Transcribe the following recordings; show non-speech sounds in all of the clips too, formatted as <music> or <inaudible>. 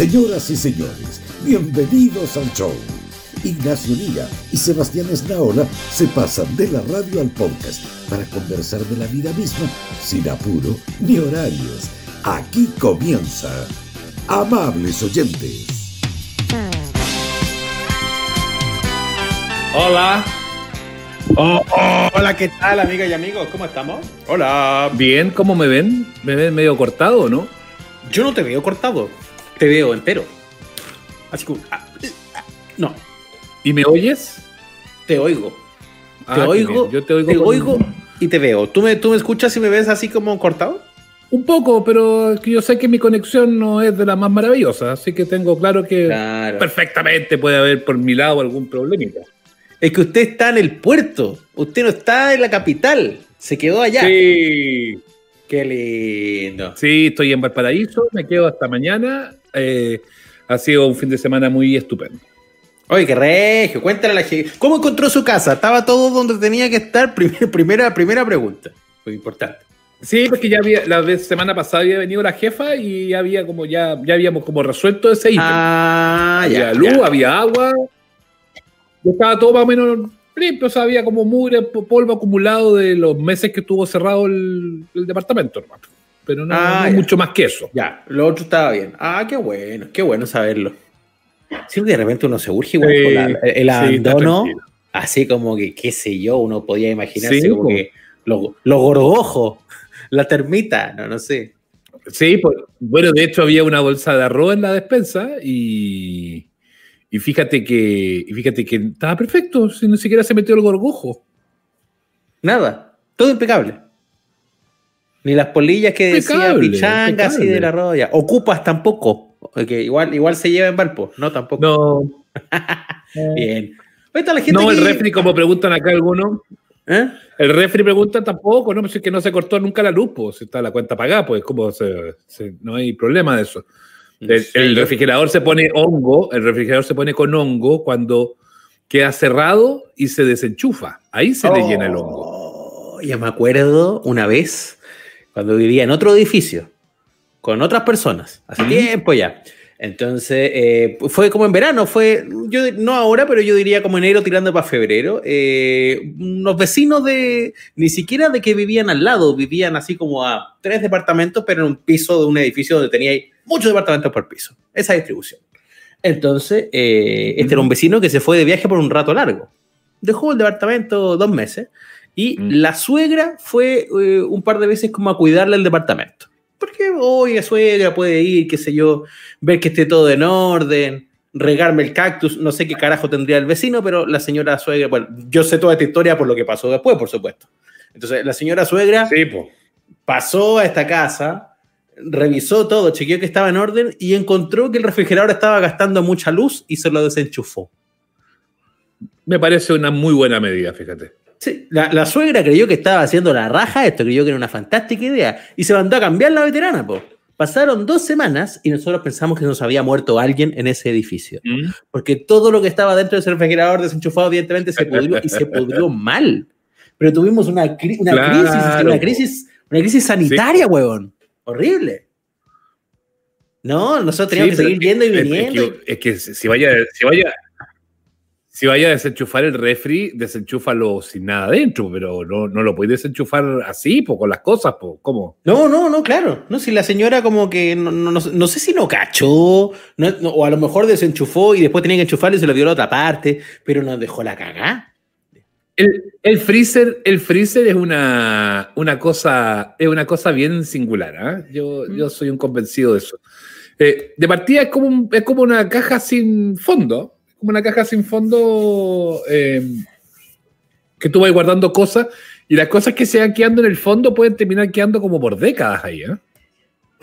Señoras y señores, bienvenidos al show. Ignacio Liga y Sebastián Esnaola se pasan de la radio al podcast para conversar de la vida misma sin apuro ni horarios. Aquí comienza. Amables oyentes. Hola. Oh, hola, ¿qué tal, amigas y amigos? ¿Cómo estamos? Hola. Bien, ¿cómo me ven? ¿Me ven medio cortado o no? Yo no te veo cortado, te veo entero. Así que. ah, ah, No, ¿Y me oyes? te oigo. Ah, te qué oigo. Yo te oigo. te con- oigo y te veo. ¿Tú me, ¿Tú me escuchas y me ves así como cortado? Un poco, pero es que yo sé que mi conexión no es de la más maravillosa, así que tengo claro que Claro. perfectamente puede haber por mi lado algún problemita. Es que usted está en el puerto. Usted no está en la capital. Se quedó allá. Sí, Qué lindo. sí, estoy en Valparaíso, me quedo hasta mañana. Eh, ha sido un fin de semana muy estupendo. Oye, qué regio. Cuéntale a la gente. ¿Cómo encontró su casa? ¿Estaba todo donde tenía que estar? Primer- primera, primera pregunta. Muy importante. Sí, porque ya había, la vez semana pasada había venido la jefa y ya había como ya, ya habíamos como resuelto ese ítem. Ah, había ya. luz, ya. había agua. Estaba todo más o menos limpio, o sea, había como mugre, po- polvo acumulado de los meses que estuvo cerrado el, el departamento, hermano. Pero no, Ah, no mucho más que eso. Ya, lo otro estaba bien. Ah, qué bueno, qué bueno saberlo. Siempre de repente uno se urge igual Sí, la- el abandono, así como que, qué sé yo, uno podía imaginarse Sí, como po. que los los gorgojos, la termita, no, no sé. Sí, pues, bueno, de hecho había una bolsa de arroz en la despensa y, y fíjate que y fíjate que estaba perfecto, si ni siquiera se metió el gorgojo. Nada, todo impecable. Ni las polillas que decía pichanga así de la roya. Ocupas tampoco. Que igual, igual se lleva en Valpo, no tampoco. No, <laughs> Bien. Ahí está la gente. no el refri, como preguntan acá algunos. ¿Eh? El refri pregunta tampoco, ¿no? Pues es que no se cortó nunca la luz, pues si está la cuenta pagada, pues como se- se- no hay problema de eso. El, refrigerador se pone hongo, el refrigerador se pone con hongo cuando queda cerrado y se desenchufa. Ahí se le llena el hongo. Oh, Ya me acuerdo una vez cuando vivía en otro edificio con otras personas, hace tiempo ya. Entonces, eh, fue como en verano, fue, yo no ahora, pero yo diría como enero tirando para febrero. eh, unos vecinos de, ni siquiera de que vivían al lado, vivían así como a tres departamentos, pero en un piso de un edificio donde tenía muchos departamentos por piso. Esa distribución. Entonces, eh, este era un vecino que se fue de viaje por un rato largo. Dejó el departamento dos meses y Mm. la suegra fue eh, un par de veces como a cuidarle el departamento. Porque, oye, suegra puede ir, qué sé yo, ver que esté todo en orden, regarme el cactus, no sé qué carajo tendría el vecino, pero la señora suegra, bueno, yo sé toda esta historia por lo que pasó después, por supuesto. Entonces, la señora suegra Sí, pasó a esta casa, revisó todo, chequeó que estaba en orden y encontró que el refrigerador estaba gastando mucha luz y se lo desenchufó. Me parece una muy buena medida, fíjate. Sí, la, la suegra creyó que estaba haciendo la raja esto, creyó que era una fantástica idea y se mandó a cambiar la veterana. Po. Pasaron dos semanas y nosotros pensamos que nos había muerto alguien en ese edificio, porque todo lo que estaba dentro de ese refrigerador desenchufado evidentemente se pudrió y se pudrió <laughs> mal. Pero tuvimos una, cri- una Claro, crisis, una crisis, una crisis sanitaria, huevón. Horrible. No, nosotros teníamos Sí, que seguir yendo y es- es viniendo. que- Es que, si vaya, si vaya, si vaya a desenchufar el refri, desenchúfalo sin nada adentro, pero no, no lo puedes desenchufar así, po, con las cosas, po. ¿cómo? No, no, no, claro. No, si la señora como que no, no, no- no sé si no cachó, no- no, o a lo mejor desenchufó y después tenía que enchufarlo y se lo dio a la otra parte, pero nos dejó la cagá. El, el freezer, el freezer es una, una cosa, es una cosa bien singular, ¿ah? Yo, Mm. yo soy un convencido de eso. Eh, de partida es como, un- es como una caja sin fondo, como una caja sin fondo eh, que tú vas guardando cosas y las cosas que se van quedando en el fondo pueden terminar quedando como por décadas ahí, ¿eh?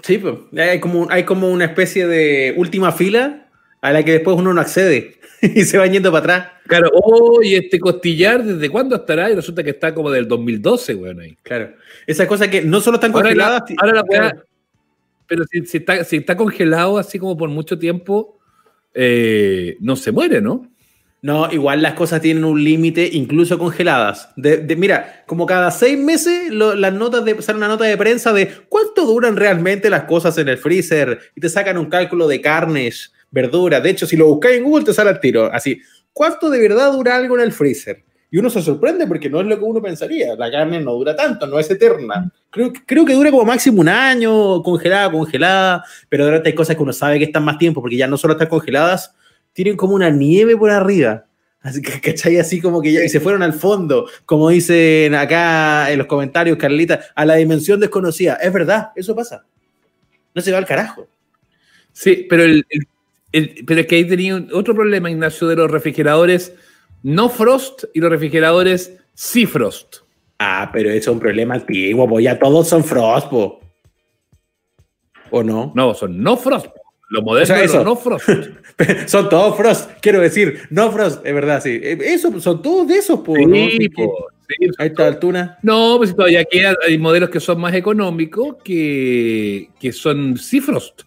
Sí, pues hay como, hay como una especie de última fila a la que después uno no accede <laughs> y se va yendo para atrás. Claro, oh, y este costillar, ¿desde cuándo estará? Y resulta que está como del 2012, weón, ahí. Claro. Esas cosas que no solo están Ahora la- congeladas. ahora la claro. Pero si, si está, si está congelado así como por mucho tiempo, eh, no se muere, ¿no? No, igual las cosas tienen un límite, incluso congeladas. De, de- mira, como cada seis meses lo- las notas de, sale una nota de prensa de cuánto duran realmente las cosas en el freezer y te sacan un cálculo de carnes, verduras. De hecho, si lo buscáis en Google te sale al tiro. Así, ¿cuánto de verdad dura algo en el freezer? Y uno se sorprende porque no es lo que uno pensaría. La carne no dura tanto, no es eterna. Creo, creo que dura como máximo un año, congelada, congelada. Pero de repente hay cosas que uno sabe que están más tiempo porque ya no solo están congeladas, tienen como una nieve por arriba. Así que, <laughs> ¿cachai? Así como que ya y se fueron al fondo, como dicen acá en los comentarios, Carlita, a la dimensión desconocida. Es verdad, eso pasa. No se va al carajo. Sí, pero, el, el- el- pero es que ahí tenía otro problema, Ignacio, de los refrigeradores no frost y los refrigeradores sí frost. Ah, pero eso es un problema antiguo, pues ya todos son frost, po. ¿O no? No, son no frost. Lo moderno O sea, es eso. no frost. <laughs> son todos frost, quiero decir, no frost, es verdad, sí. Eh, Eso, son todos de esos, po. ¿no? Sí, Sí, po, sí. Ahí está Altuna. No, pues todavía queda, hay modelos que son más económicos que, que son Cifrost.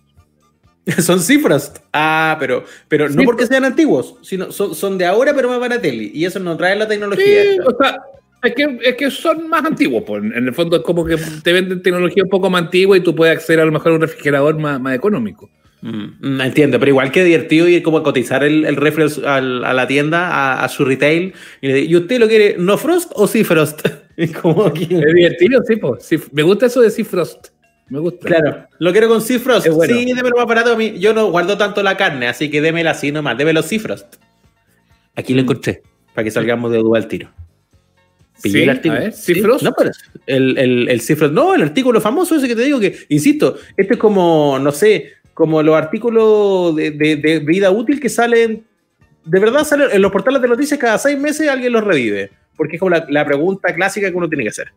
<laughs> Son cifras. Ah, pero, pero no Sí, porque pues. sean antiguos, sino son, son de ahora, pero más barateli. Y eso no trae la tecnología. Sí, o sea, es que, es que son más antiguos. Pues. En el fondo es como que te venden tecnología un poco más antigua y tú puedes acceder a lo mejor a un refrigerador más, más económico. Mm, mm, entiendo, pero igual que divertido ir como a cotizar el, el refri al- a la tienda, a, a su retail, y, le digo, ¿y usted lo quiere no frost o sí frost? <laughs> Es divertido, sí, pues. Sí, me gusta eso de Cifrost. Me gusta. claro, lo quiero con Cifrost. Es bueno. Sí, démelo más barato a mí. Yo no guardo tanto la carne, así que démela así nomás, démelo Cifrost. Aquí lo encontré, para que salgamos de duda al tiro. Pillé Sí, el artículo. Sí. No, pero el, el, no, el artículo famoso ese que te digo que, insisto, este es como, no sé, como los artículos de, de- de vida útil que salen, de verdad salen en los portales de noticias cada seis meses alguien los revive, porque es como la, la pregunta clásica que uno tiene que hacer.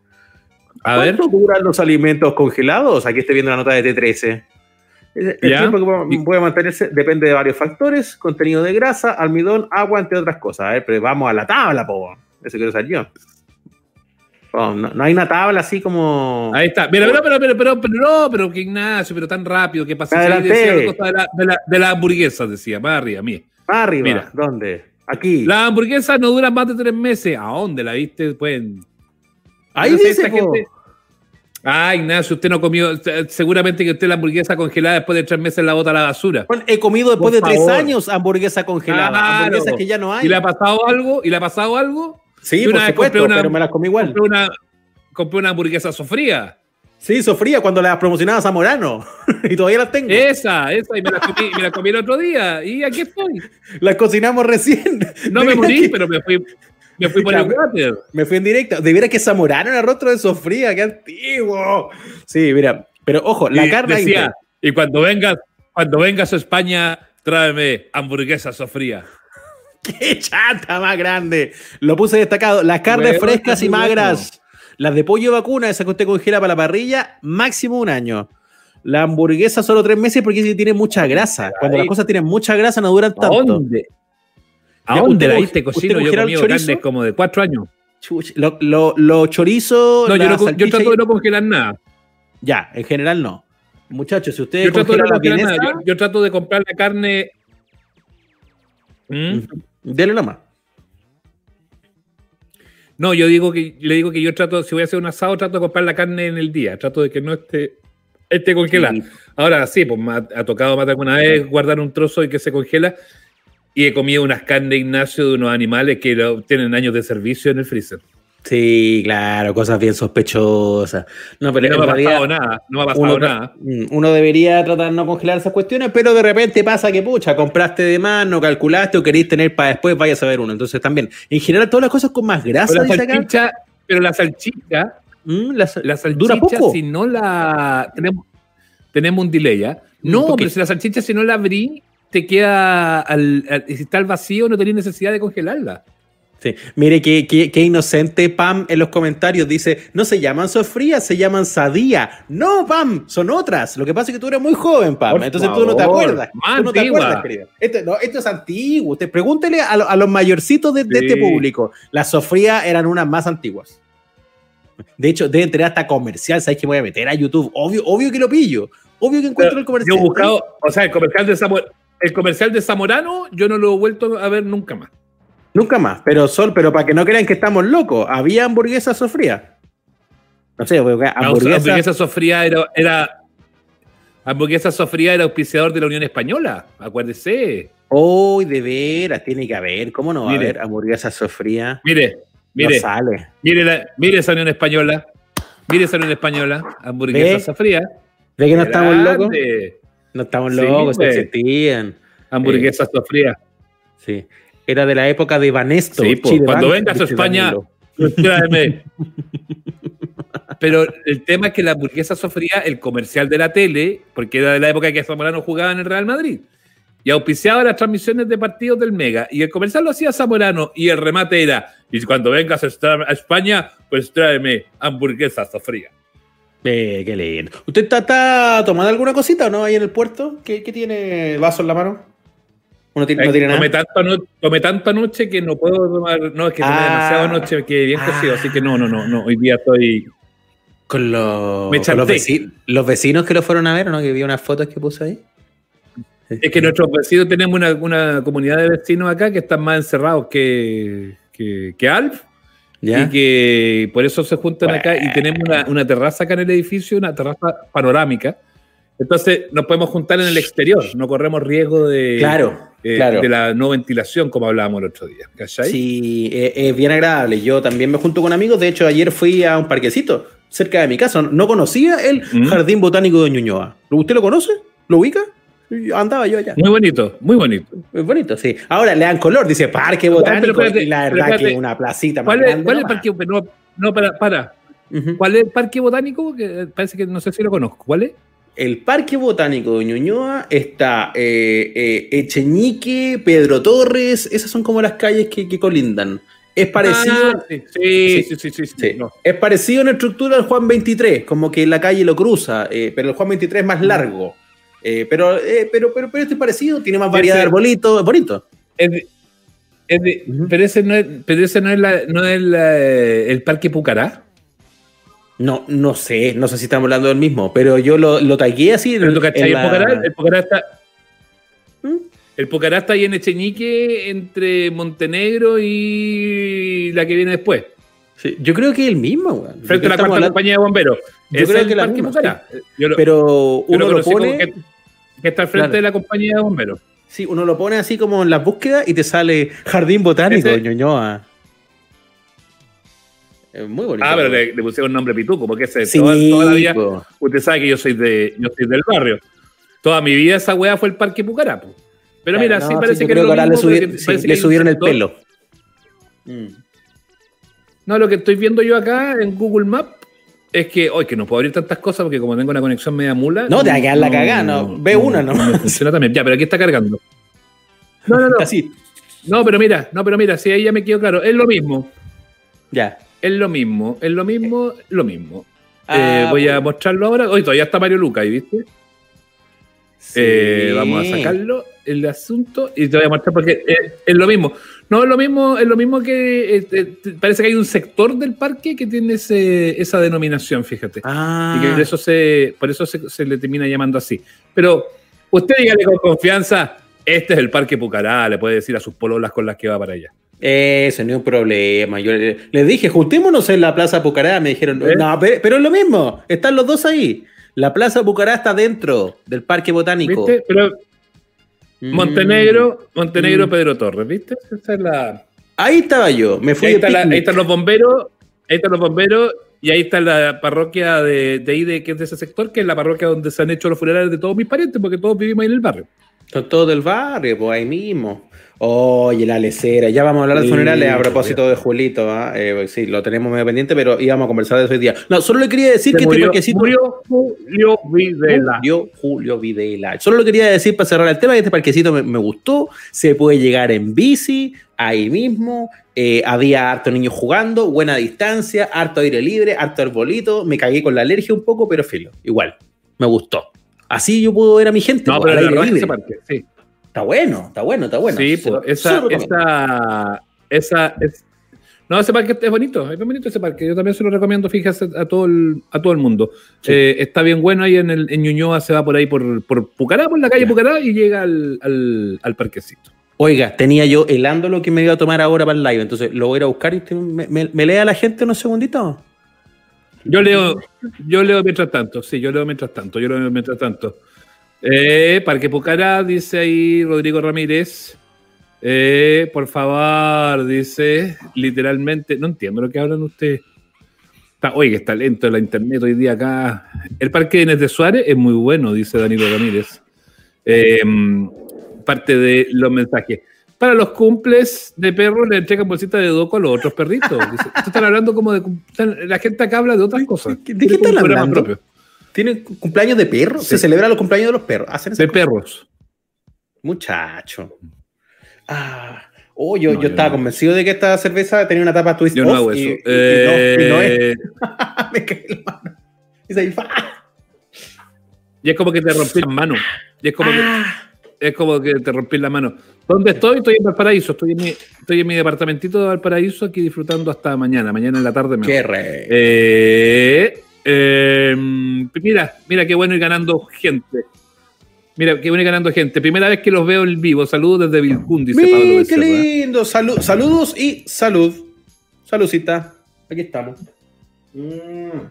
A ver. ¿Cuánto duran los alimentos congelados? Aquí estoy viendo la nota de T13. El Ya. tiempo que puede- mantenerse depende de varios factores, contenido de grasa, almidón, agua, entre otras cosas. A ver, pero vamos a la tabla, po. Eso quiero saber yo. Oh, no, no hay una tabla así como... Ahí está. Mira, pero, pero, pero, pero, pero, no, pero que Ignacio, pero tan rápido, la cosa de la, de la, de la hamburguesa, decía, más arriba, mira. Más arriba. Mira. ¿Dónde? Aquí. Las hamburguesas no duran más de tres meses. ¿A dónde la viste? Pueden. Ahí No sé, dice, gente- Ah, Ignacio, usted no comió. Seguramente que usted la hamburguesa congelada después de tres meses la bota a la basura. Bueno, he comido después Por de tres años hamburguesa congelada. Claro. Hamburguesas que ya no hay. ¿Y le ha pasado algo? ¿Y le ha pasado algo? Sí, por supuesto, una- pero me las comí igual. Compré una, compré una hamburguesa sofría. Sí, sofría cuando las promocionaba Zamorano. <laughs> y todavía las tengo. Esa, esa, y me la comí, me la comí el otro día. Y aquí estoy. <laughs> Las cocinamos recién. No <laughs> me morí, que- pero me fui, me fui <laughs> por el water. Me fui en directo. De veras que Zamorano era rostro de sofría, qué antiguo. Sí, mira. Pero ojo, la Y carne. decía, y cuando vengas, cuando vengas a España, tráeme hamburguesa sofría. <laughs> ¡Qué chata más grande! Lo puse destacado. Las carnes Bueno, frescas y magras. Las de pollo vacuna, esas que usted congela para la parrilla, máximo un año. La hamburguesa solo tres meses porque tiene mucha grasa. Cuando las cosas tienen mucha grasa no duran ¿A tanto. dónde? ¿A dónde ¿usted la usted cocino? Yo chorizo? carne como de cuatro años. Chuch, Lo, lo, lo chorizo. No, yo, no, yo trato de no congelar nada. Ya, en general no. Muchachos, si ustedes Yo trato de no congelar nada. Yo, yo trato de comprar la carne. ¿Mm? dele nomás. No, yo digo que le digo que yo trato, si voy a hacer un asado, trato de comprar la carne en el día. Trato de que no esté, esté congelada. Sí. Ahora sí, pues me ha, ha tocado más de alguna vez guardar un trozo y que se congela. Y he comido unas carnes, Ignacio, de unos animales que tienen años de servicio en el freezer. Sí, claro, cosas bien sospechosas. No, pero no me ha pasado nada. No me ha pasado uno, nada. mm, uno debería tratar de no congelar esas cuestiones, pero de repente pasa que, pucha, compraste de más, no calculaste o queréis tener para después, vaya a saber uno. Entonces también, en general, todas las cosas con más grasa, Pero la acá, salchicha, pero la salchicha, mm, la sa- la salchicha, dura poco. si no la. Tenemos, tenemos un delay, ¿ya? No, ¿por qué? pero si la salchicha, si no la abrí, te queda. Al, al- si está al vacío, no tenés necesidad de congelarla. Sí. Mire qué, qué- qué inocente Pam en los comentarios dice, no se llaman sofrías, se llaman sadía. No, Pam, son otras. Lo que pasa es que tú eres muy joven, Pam. Por Entonces tú no te acuerdas. Tú no te acuerdas, querida. Esto, no, esto es antiguo. Usted pregúntele a, lo- a los mayorcitos de, este público. Las sofrías eran unas más antiguas. De hecho, deben tener hasta comercial. ¿Sabes que voy a meter a YouTube? Obvio, obvio que lo pillo. Obvio que encuentro el comercial. Yo he buscado, o sea, el comercial de Zamor- el comercial de Zamorano, yo no lo he vuelto a ver nunca más. Nunca más. Pero sol, pero para que no crean que estamos locos, había hamburguesas sofrías. No sé, porque hamburguesa, hamburguesa sofría era, era hamburguesa sofría era auspiciador de la Unión Española, acuérdese. Uy, de veras, tiene que haber. ¿Cómo no va a haber hamburguesa sofría? Mire, mire. sale. Mire, mire esa Unión Española. Mire esa Unión Española. Hamburguesa sofría. ¿Ve que no estamos locos? No estamos locos, sí, existían. Hamburguesa sofría. Sí. Era de la época de Banesto. Sí, cuando vengas a España, tráeme. <laughs> Pero el tema es que la hamburguesa sofría el comercial de la tele, porque era de la época que Zamorano jugaba en el Real Madrid. Y auspiciaba las transmisiones de partidos del Mega. Y el comercial lo hacía Zamorano. Y el remate era: Y cuando vengas a España, pues tráeme hamburguesa sofría. Eh, qué lindo. ¿Usted está, tomando alguna cosita o no ahí en el puerto? ¿Qué, qué tiene vaso en la mano? Uno tiene, no tiene nada. Tomé tanto, anoche que no puedo tomar. No, es que tomé ah. demasiado anoche, que bien cocido. Así que no, no, no, no. Hoy día estoy. Con los, los, vecinos, que lo fueron a ver, ¿no? Que vi unas fotos que puse ahí. Es que nuestros vecinos tenemos una, una comunidad de vecinos acá que están más encerrados que, que, que Alf. Y que por eso se juntan acá y tenemos una, una, terraza acá en el edificio, una terraza panorámica. Entonces nos podemos juntar en el exterior, no corremos riesgo de, claro, eh, de la no ventilación como hablábamos el otro día. Sí, eh, es bien agradable. Yo también me junto con amigos. De hecho, ayer fui a un parquecito cerca de mi casa. No conocía el mm. Jardín Botánico de Ñuñoa. ¿Usted lo conoce? ¿Lo ubica? Andaba yo allá. Muy bonito, muy bonito. Muy bonito, sí. Ahora le dan color, dice Parque Botánico. y la verdad que una placita ¿Cuál, es, ¿cuál es el parque? No, no para, para. ¿Cuál es el Parque Botánico? Que parece que no sé si lo conozco. ¿Cuál es? el Parque Botánico de Ñuñoa está eh, eh, Echeñique, Pedro Torres, esas son como las calles que, colindan. Es parecido. Ah, sí, sí, sí, sí, Es parecido en estructura al Juan 23, como que la calle lo cruza, eh, pero el Juan 23 es más mm. Largo. pero, pero, pero, pero este es parecido, tiene más variedad de arbolitos, es bonito. pero ese no es, pero ese no es, no es el Parque Pucará. No, no sé, no sé si estamos hablando del mismo, pero yo lo, lo tagué así. el, Pocará, está. ¿Mm? El Pocará está ahí en Echeñique entre Montenegro y la que viene después. Sí, yo creo que es el mismo, Frente a la cuarta compañía de bomberos. Yo creo que la misma, Pero uno lo, pone. Que, está al frente de la compañía de bomberos. Sí, uno lo pone así como en la búsqueda y te sale Jardín Botánico, ñoñoa muy bonito. Ah, pero le, pusieron un nombre pituco, porque ese, toda, la vida, usted sabe que yo soy, de, yo soy del barrio. Toda mi vida esa weá fue el Parque Pucarapo. Pero mira, sí parece que, ahora le, subieron el pelo. Mm. No, lo que estoy viendo yo acá en Google Maps es que, hoy que no puedo abrir tantas cosas porque como tengo una conexión media mula. No, te va a quedar la cagada, no. Ve una, ¿no? funciona también. Ya, pero aquí está cargando. No, no, no. Así. No, pero mira, no, pero mira, si ahí ya me quedo claro. Es lo mismo. Ya. Es lo mismo, es lo mismo, lo mismo. Ah, eh, voy a mostrarlo ahora. Hoy todavía está Mario Luca, ¿viste? Eh, vamos a sacarlo el asunto y te voy a mostrar porque es, lo mismo. No es lo mismo, es lo mismo que eh, parece que hay un sector del parque que tiene esa denominación, fíjate. Ah. Y que por eso se, por eso se, le termina llamando así. Pero usted dígale con confianza, este es el Parque Pucará, le puede decir a sus pololas con las que va para allá. Eso, no es un problema. Yo les dije, juntémonos en la Plaza Pucará. Me dijeron, ¿Eh? no, pero, es lo mismo. Están los dos ahí. La Plaza Pucará está dentro del Parque Botánico. ¿Viste? Pero. Montenegro, Montenegro, mm. Pedro Torres, ¿viste? Esa es la... Ahí estaba yo. Me fui ahí, ahí están los bomberos. Ahí están los bomberos. Y ahí está la parroquia de, de ahí, de, que es de ese sector, que es la parroquia donde se han hecho los funerales de todos mis parientes, porque todos vivimos ahí en el barrio. Son todos del barrio, pues ahí mismo. Oye, la lecera. Ya vamos a hablar de funerales a propósito de Julito. ¿ah? Eh, sí, lo tenemos medio pendiente, pero íbamos a conversar de eso hoy día. No, solo le quería decir que este parquecito. Murió Julio Videla. Murió Julio Videla. Solo lo quería decir para cerrar el tema que este parquecito me, gustó. Se puede llegar en bici, ahí mismo. Eh, había harto niños jugando, buena distancia, harto aire libre, harto arbolito. Me cagué con la alergia un poco, pero filo. Igual, me gustó. Así yo puedo ver a mi gente. No, pero aire libre. Parque, sí. Está bueno, está bueno, está bueno. Sí, pues, esa, esa, esa, no, ese parque es bonito, es bonito ese parque. Yo también se lo recomiendo, fíjese, a todo el, a todo el mundo. Eh, está bien bueno ahí en, el, en Ñuñoa, se va por ahí por, por Pucará, por la calle Pucará y llega al, al, al parquecito. Oiga, tenía yo helando lo que me iba a tomar ahora para el live, entonces lo voy a ir a buscar y usted me, me, me lea a la gente unos segunditos. Yo leo, yo leo mientras tanto, sí, yo leo mientras tanto, yo leo mientras tanto. Eh, Parque Pucará, dice ahí Rodrigo Ramírez. Eh, por favor, dice literalmente, no entiendo lo que hablan ustedes. Está, oye, que está lento la internet hoy día acá. El Parque de Inés de Suárez es muy bueno, dice Danilo Ramírez. Eh, parte de los mensajes. Para los cumples de perros le entregan bolsita de doco a los otros perritos. Dice, están hablando como de. La gente acá habla de otras cosas. ¿De qué están hablando? Propio. ¿Tienen cumpleaños de perros? ¿Se celebran los cumpleaños de los perros? ¿Hacen de perros. Muchacho. Ah. Oh, yo, no, yo, yo estaba no. convencido de que esta cerveza tenía una tapa twist yo no hago eso. Y, eh... y no, y no es. <laughs> Me caí la mano. Y, ahí, y es como que te rompí la mano. Y es como ah. que es como que te rompí la mano. ¿Dónde estoy? Estoy en Valparaíso. Estoy en mi, estoy en mi departamentito de Valparaíso aquí disfrutando hasta mañana. Mañana en la tarde. Me qué re. Eh, eh, mira, mira qué bueno ir ganando gente. Mira, qué bueno ir ganando gente. Primera vez que los veo en vivo. Saludos desde Vilcún, dice Pablo qué lindo. Salu saludos y salud. Saludcita. Aquí estamos. Mm.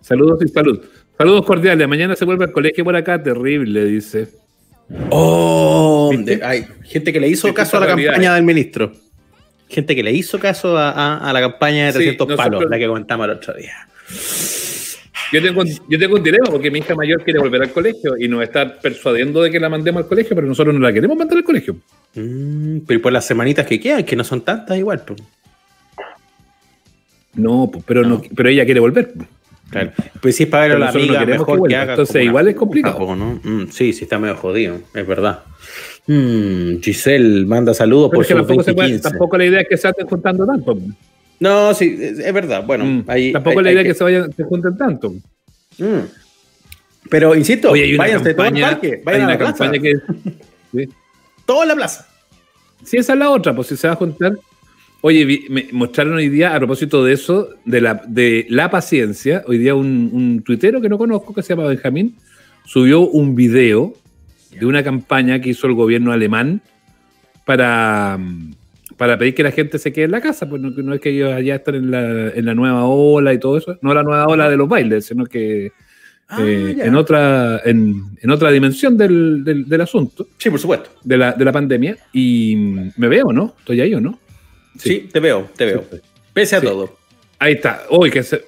Saludos y salud. Saludos cordiales. Mañana se vuelve al colegio por acá. Terrible, dice. Oh, de, hay gente que le hizo caso a la realidad, campaña del ministro. Gente que le hizo caso a, a, a la campaña de 300 sí, palos, la que comentamos el otro día. Yo tengo, yo tengo un dilema porque mi hija mayor quiere volver al colegio y nos está persuadiendo de que la mandemos al colegio, pero nosotros no la queremos mandar al colegio. Mm, pero por las semanitas que quedan, que no son tantas igual. Pues. No, pues, pero, no. no. pero ella quiere volver. Pues. Claro. Pues si es para ver a la amiga, no mejor que, que, haga. Entonces, igual es complicado. Poco, ¿no? Mm, sí, sí, está medio jodido, es verdad. Mm, Giselle manda saludos pero por es que tampoco, se puede, tampoco la idea es que se estén juntando tanto. No, sí, es verdad. Bueno, mm, ahí, tampoco hay, la idea que, que, se vayan, se junten tanto. Mm. Pero insisto, Oye, váyanse todo al parque, vayan hay a una la campaña plaza. que. <laughs> en la plaza. Sí, esa es la otra, pues si se va a juntar. Oye, vi, me mostraron hoy día, a propósito de eso, de la, de la paciencia, hoy día un, un tuitero que no conozco, que se llama Benjamín, subió un video de una campaña que hizo el gobierno alemán para, para pedir que la gente se quede en la casa, pues no, no es que ellos allá están en la, en la, nueva ola y todo eso, no la nueva ola de los bailes, sino que ah, eh, en, otra, en, en, otra dimensión del, del, del, asunto. Sí, por supuesto. De la, de la pandemia. Y me veo, ¿no? ¿Estoy ahí o no? Sí, sí te veo, te veo. Sí, Pese a sí. todo. Ahí está. Uy, que se...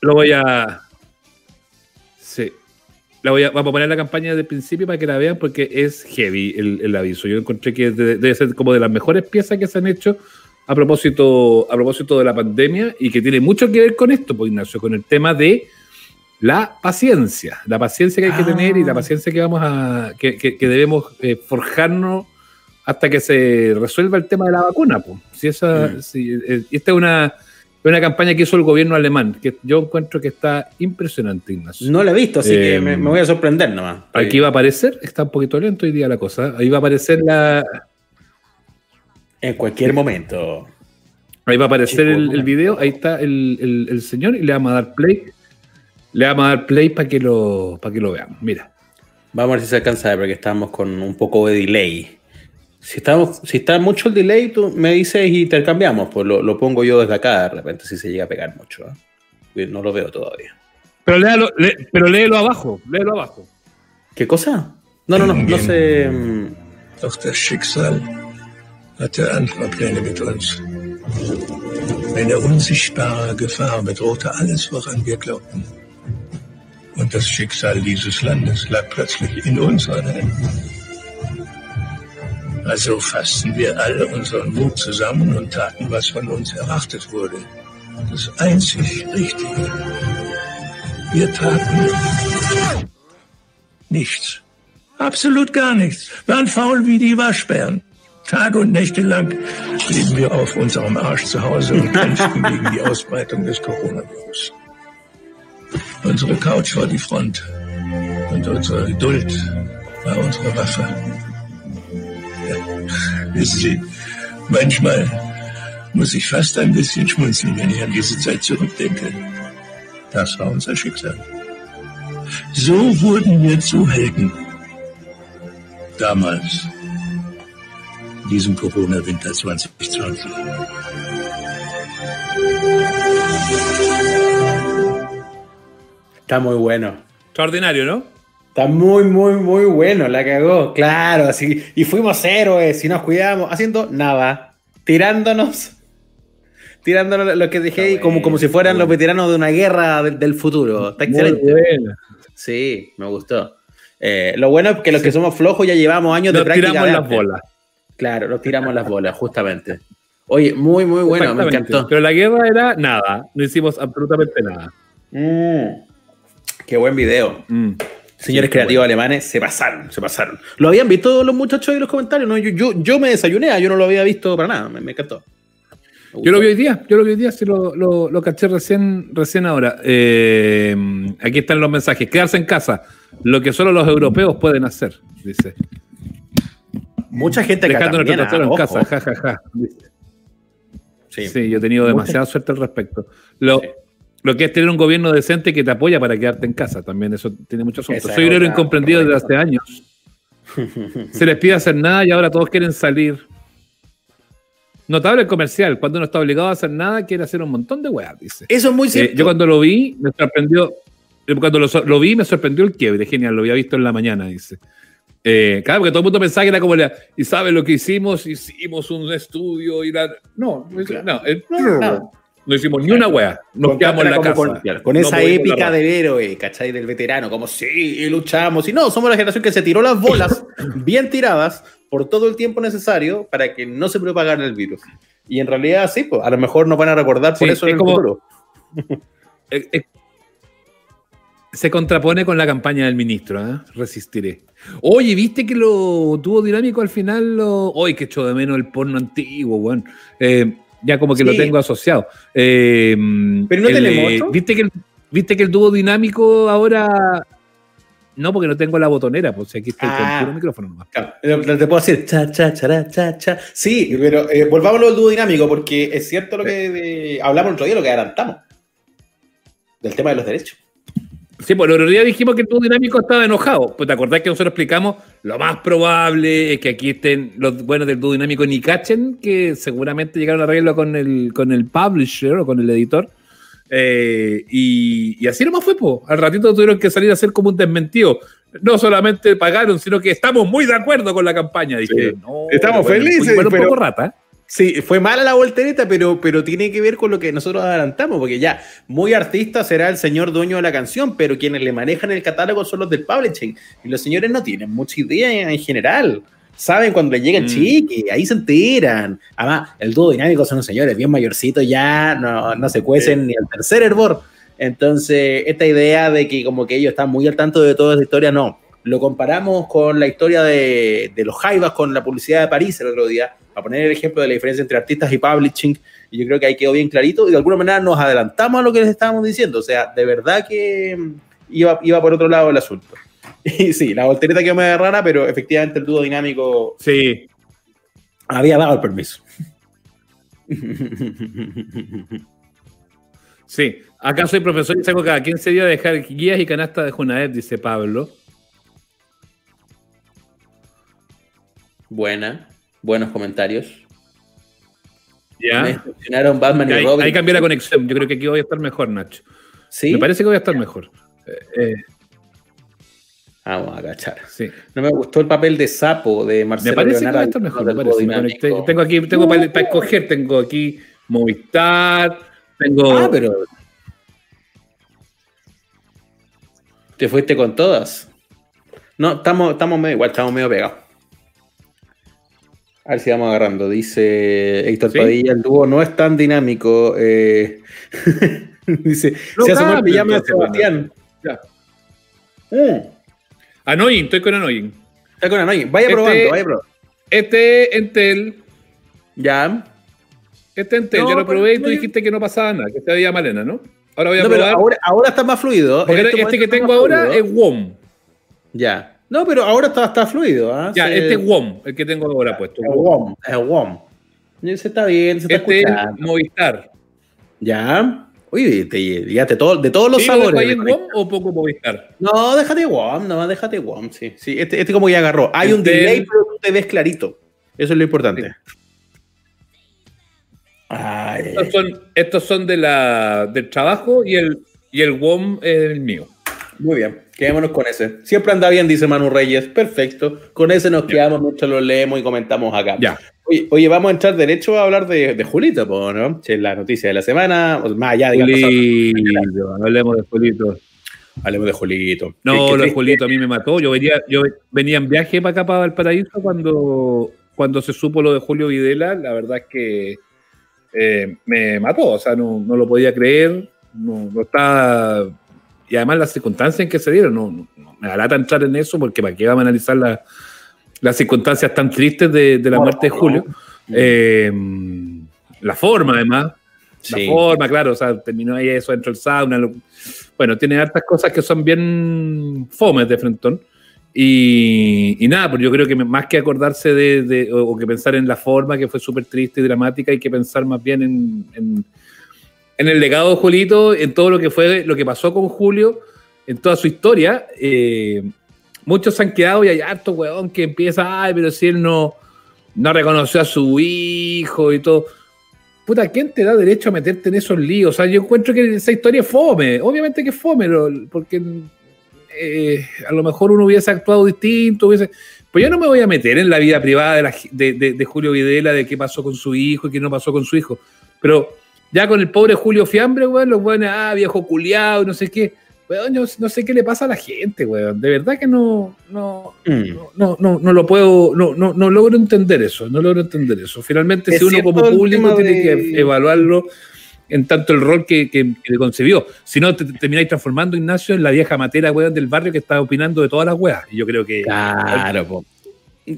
Lo voy a... La voy a, vamos a poner la campaña del principio para que la vean porque es heavy el, el aviso. Yo encontré que debe, debe, ser como de las mejores piezas que se han hecho a propósito, a propósito de la pandemia y que tiene mucho que ver con esto, pues Ignacio, con el tema de la paciencia, la paciencia que hay que ah. tener y la paciencia que vamos a, que, que, que debemos eh, forjarnos hasta que se resuelva el tema de la vacuna. Pues. Si esa, mm. si, eh, esta es una, una campaña que hizo el gobierno alemán, que yo encuentro que está impresionante, Ignacio. No la he visto, así eh, que me, me, voy a sorprender nomás. Aquí va a aparecer, está un poquito lento hoy día la cosa, ahí va a aparecer la... En cualquier momento. Ahí va a aparecer el, el, video, ahí está el, el, el, señor y le vamos a dar play. Le vamos a dar play para que lo para que lo veamos. Mira. Vamos a ver si se alcanza porque estamos con un poco de delay. Si, estamos, si está mucho el delay, tú me dices y intercambiamos. Pues lo, lo pongo yo desde acá de repente si se llega a pegar mucho. ¿eh? No lo veo todavía. Pero léalo, lé, pero léelo abajo, léelo abajo. ¿Qué cosa? No, no, no, no sé. Doch das Schicksal hatte andere Pläne mit uns. Eine unsichtbare Gefahr bedrohte alles, woran wir glaubten. Und das Schicksal dieses Landes lag plötzlich in unseren Händen. Also fassten wir alle unseren Mut zusammen und taten, was von uns erwartet wurde. Das einzig Richtige. Wir taten nichts. Absolut gar nichts. Waren faul wie die Waschbären. Tage und Nächte lang blieben wir auf unserem Arsch zu Hause und kämpften gegen die Ausbreitung des Coronavirus. Unsere Couch war die Front und unsere Geduld war unsere Waffe. Wissen Sie, manchmal muss ich fast ein bisschen schmunzeln, wenn ich an diese Zeit zurückdenke. Das war unser Schicksal. So wurden wir zu Helden. Damals. diesem Corona-Winter 2020. Está muy bueno. Extraordinario, ¿no? Está muy, muy, muy bueno. La cagó. Claro, así. Y fuimos héroes y nos cuidamos haciendo nada. Tirándonos. <laughs> Tirándonos lo que dejé Está como, bueno, como si fueran los veteranos de una guerra del, del futuro. Está excelente. Muy buena. Sí, me gustó. Eh, lo bueno es que los que somos flojos ya llevamos años de práctica. tiramos las bolas. Claro, nos tiramos las bolas, justamente. Oye, muy, muy bueno, me encantó. Pero la guerra era nada. No hicimos absolutamente nada. Mm, qué buen video. Mm. Señores Sí, creativos alemanes se pasaron, se pasaron. ¿Lo habían visto los muchachos en los comentarios? No, yo, yo, yo me desayuné, ah, yo no lo había visto para nada, me, me encantó. Me Yo lo vi hoy día, yo lo vi hoy día, sí lo, lo, lo caché recién, recién ahora. Eh, aquí están los mensajes. Quedarse en casa, lo que solo los europeos pueden hacer, dice. Mucha gente Dejando nuestro también, trasero ah, en casa, ja, ja, ja. Sí. Sí, yo he tenido Mucha- demasiada suerte al respecto. Lo, Sí. Lo que es tener un gobierno decente que te apoya para quedarte en casa, también eso tiene mucho asunto. Esa Soy obrero incomprendido desde hace años. Se les pide hacer nada y ahora todos quieren salir. Notable el comercial, cuando uno está obligado a hacer nada, quiere hacer un montón de weas, dice. Eso es muy Eh, cierto. yo cuando lo vi, me sorprendió. eh, Cuando lo, vi, me sorprendió el quiebre. Genial, lo había visto en la mañana, dice. Eh, claro, porque todo el mundo pensaba que era como la. ¿Y sabes lo que hicimos? Hicimos un estudio y la. No, hizo- no, eh, No, no. No hicimos ni una wea. Nos quedamos en la casa. Con, claro, con No esa épica del héroe, ¿cachai? Del veterano, como sí, luchamos. Y no, somos la generación que se tiró las bolas <coughs> bien tiradas por todo el tiempo necesario para que no se propagara el virus. Y en realidad, sí, pues, a lo mejor nos van a recordar por Sí, eso en es el como- futuro. <laughs> Eh, eh, se contrapone con la campaña del ministro, ¿eh? Resistiré. Oye, ¿viste que lo tuvo dinámico al final? Lo... Hoy que echo de menos el porno antiguo, weón. Eh, ya como que lo tengo asociado. Eh, Pero no el, tenemos otro. ¿viste que, el, ¿Viste que el dúo dinámico ahora... No, porque no tengo la botonera, pues aquí estoy Ah. con puro micrófono nomás. Claro, te puedo decir cha, cha, cha. Sí, pero eh, volvámonos al dúo dinámico, porque es cierto lo que eh, hablamos el otro día, lo que adelantamos. Del tema de los derechos. Sí, pues el otro día dijimos que el dúo dinámico estaba enojado. Pues te acordás que nosotros explicamos lo más probable es que aquí estén los buenos del dúo dinámico ni cachen, que seguramente llegaron a arreglo con el, con el publisher o con el editor. Eh, y, y así nomás fue, po. Al ratito tuvieron que salir a hacer como un desmentido. No solamente pagaron, sino que estamos muy de acuerdo con la campaña. Dije, Sí. no, Estamos bueno, felices, bueno, un pero- poco rata. Sí, fue mala la voltereta, pero, pero tiene que ver con lo que nosotros adelantamos, porque ya, muy artista será el señor dueño de la canción, pero quienes le manejan el catálogo son los del publishing. Y los señores no tienen mucha idea en general. Saben cuando le llega el Mm. chique, ahí se enteran. Además, el dúo dinámico son unos señores bien mayorcitos, ya no, no se cuecen ni al tercer hervor. Entonces, esta idea de que como que ellos están muy al tanto de toda esta historia, no. Lo comparamos con la historia de, de los Jaivas con la publicidad de París el otro día, para poner el ejemplo de la diferencia entre artistas y publishing, y yo creo que ahí quedó bien clarito, y de alguna manera nos adelantamos a lo que les estábamos diciendo, o sea, de verdad que mm, iba, iba por otro lado el asunto. <laughs> Y sí, la voltereta quedó medio rara, pero efectivamente el dúo dinámico Sí, había dado el permiso. <laughs> sí. Acá soy profesor y saco cada 15 días de dejar guías y canastas de Junaed, dice Pablo. Buena, buenos comentarios. Me Ya. decepcionaron Batman y Ahí, Robin. ahí cambié la conexión. Yo creo que aquí voy a estar mejor, Nacho. ¿Sí? Me parece que voy a estar mejor. Eh, eh, Vamos a cachar. sí. No me gustó el papel de sapo de Marcelo Me parece que Leonardo, a estar mejor. me parece. Me conecté. Tengo aquí, tengo para, escoger, tengo aquí Movistar, tengo. Ah, pero. ¿Te fuiste con todas? No, estamos, estamos medio, igual, estamos medio pegados. A ver si vamos agarrando. Dice Héctor ¿Sí? Padilla, el dúo no es tan dinámico. eh, <laughs> dice, No se asomó el de entonces, Sebastián. Ya. Mm, estoy con Annoying. está con Anoy. Vaya Este- probando, vaya probando. Este Entel, Ya. este Entel, No, ya lo probé y tú dijiste que no pasaba nada, que se veía malena, ¿no? Ahora voy a No, pero probar. ahora, ahora está más fluido. porque este, momento que tengo ahora fluido. es WOM. Ya. No, pero ahora está, está fluido. ¿ah? Ya, Se- este es WOM, el que tengo ahora puesto. Es WOM. Es WOM. Ese está bien, se está Este es escuchando. Movistar. Ya. Uy, te llegaste todo, de todos los ¿Sí, sabores. en WOM o poco Movistar? No, déjate WOM, no, déjate WOM, sí. sí este, este como ya agarró. Hay un Este- delay, pero tú te ves clarito. Eso es lo importante. Estos son, estos son de la, del trabajo y el, y el WOM es el mío. Muy bien, quedémonos con ese. Siempre anda bien, dice Manu Reyes. Perfecto. Con ese nos quedamos mientras lo leemos y comentamos acá. Ya. Oye, oye, vamos a entrar derecho a hablar de, de Julito, ¿no? Es la noticia de la semana, más allá, digamos. Julito, hablemos de Julito. Hablemos de Julito. No, lo de. Julito a mí me mató. Yo venía, yo venía en viaje para acá, para Valparaíso, cuando, cuando se supo lo de Julio Videla. La verdad es que eh, me mató. O sea, no, no lo podía creer. No, no estaba. Y además las circunstancias en que se dieron. No, no- no me da lata entrar en eso porque para qué vamos a analizar la- las circunstancias tan tristes de, de la muerte de. Julio. Eh, la forma, además. La forma, claro, o sea, terminó ahí eso dentro del sauna. lo- bueno, tiene hartas cosas que son bien fomes de Frentón. Y, y nada, pues yo creo que más que acordarse de, de- o, o que pensar en la forma que fue súper triste y dramática, hay que pensar más bien en, en, en el legado de Julito, en todo lo que fue, lo que pasó con Julio, en toda su historia. Eh, muchos han quedado y hay harto weón que empieza, ay, pero si él no, no reconoció a su hijo y todo. Puta, ¿quién te da derecho a meterte en esos líos? O sea, yo encuentro que esa historia es fome. Obviamente que es fome, porque eh, a lo mejor uno hubiese actuado distinto, hubiese... Pues yo no me voy a meter en la vida privada de, la de- de- de Julio Videla, de qué pasó con su hijo y qué no pasó con su hijo. Pero ya con el pobre Julio Fiambre, weón, los weones, ah, viejo culiado, no sé qué. Weón, yo no sé qué le pasa a la gente, weón. De verdad que no, no, Mm. no, no, no, no lo puedo, no, no, no logro entender eso, no logro entender eso. Finalmente, Es si uno como público tiene de- que evaluarlo en tanto el rol que, que, que le concibió. Si no, te, te termináis transformando, Ignacio, en la vieja matera, weón, del barrio que está opinando de todas las weas. Y yo creo que... Claro, po.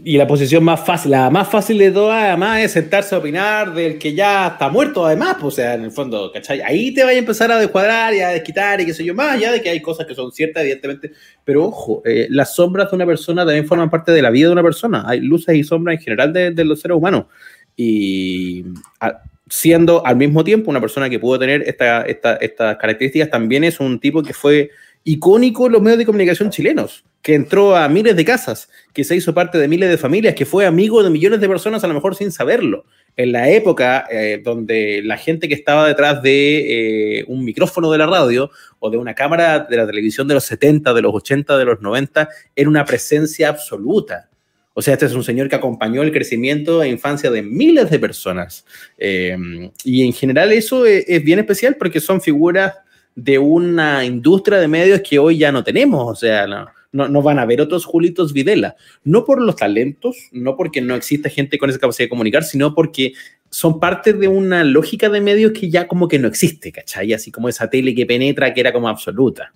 Y la posición más fácil, la más fácil de todas, además, es sentarse a opinar del que ya está muerto, además, pues, o sea, en el fondo, ¿cachai? Ahí te vaya a empezar a descuadrar y a desquitar y qué sé yo, más allá de que hay cosas que son ciertas, evidentemente, pero ojo, eh, las sombras de una persona también forman parte de la vida de una persona, hay luces y sombras en general de, de los seres humanos, y a- siendo al mismo tiempo una persona que pudo tener esta- esta- estas características, también es un tipo que fue icónico en los medios de comunicación chilenos, que entró a miles de casas, que se hizo parte de miles de familias, que fue amigo de millones de personas a lo mejor sin saberlo. En la época eh, donde la gente que estaba detrás de eh, un micrófono de la radio o de una cámara de la televisión de los 70, de los 80, de los 90, era una presencia absoluta. O sea, este es un señor que acompañó el crecimiento e infancia de miles de personas. Eh, y en general eso es, es bien especial porque son figuras de una industria de medios que hoy ya no tenemos. O sea, no, no, van a haber otros Julitos Videla. No por los talentos, no porque no exista gente con esa capacidad de comunicar, sino porque son parte de una lógica de medios que ya como que no existe, ¿cachai? Así como esa tele que penetra, que era como absoluta.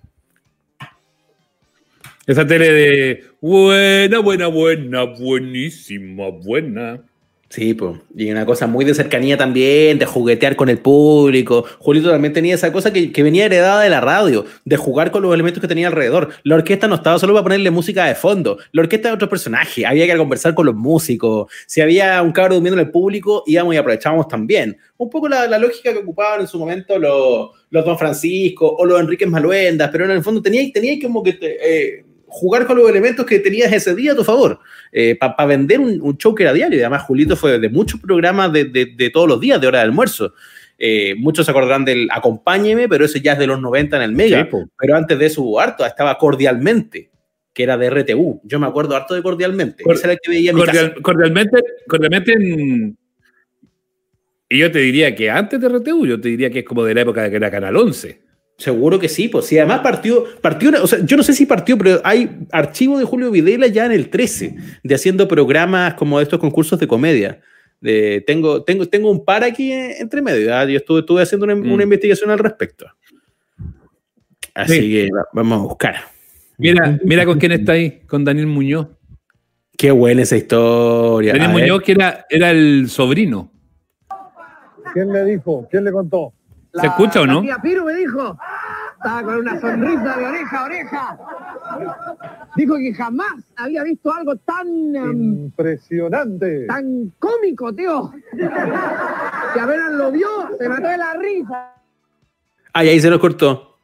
Esa tele de buena, buena, buena, buenísima, buena. Sí, pues. Y una cosa muy de cercanía también, de juguetear con el público. Julito también tenía esa cosa que, que venía heredada de la radio, de jugar con los elementos que tenía alrededor. La orquesta no estaba solo para ponerle música de fondo. La orquesta de otros personajes. Había que conversar con los músicos. Si había un cabro durmiendo en el público, íbamos y aprovechábamos también. Un poco la, la lógica que ocupaban en su momento los, los Don Francisco o los Enríquez Maluendas, pero en el fondo tenía, tenía como que eh, jugar con los elementos que tenías ese día a tu favor eh, para vender un, un, show que era diario. Y además, Julito fue de muchos programas de, de, de todos los días, de hora de almuerzo. Eh, muchos se acordarán del Acompáñeme, pero ese ya es de los 90 en el Mega. Sí, pero antes de eso hubo harto, estaba Cordialmente, que era de RTU. Yo me acuerdo harto de Cordialmente. Cor era el que veía cordial, mi casa. Cordialmente, cordialmente en... Y yo te diría que antes de RTU, yo te diría que es como de la época de que era Canal 11. Seguro que sí, pues sí, además partió, partió, o sea, yo no sé si partió, pero hay archivo de Julio Videla ya en el 13, de haciendo programas como estos concursos de comedia. De, tengo, tengo, tengo un par aquí entre medio, ¿eh? yo estuve, estuve haciendo una, mm. una, investigación al respecto. Así sí. que vamos a buscar. Mira, mira con quién está ahí, con Daniel Muñoz. Qué buena esa historia. Daniel a Muñoz, ver. que era, era el sobrino. ¿Quién le dijo? ¿Quién le contó? La, ¿Se escucha o no? La tía Piro me dijo, estaba con una sonrisa de oreja a oreja. Dijo que jamás había visto algo tan... Um, Impresionante. Tan cómico, tío. que apenas lo vio, se mató de la risa. Ay, ahí se lo cortó.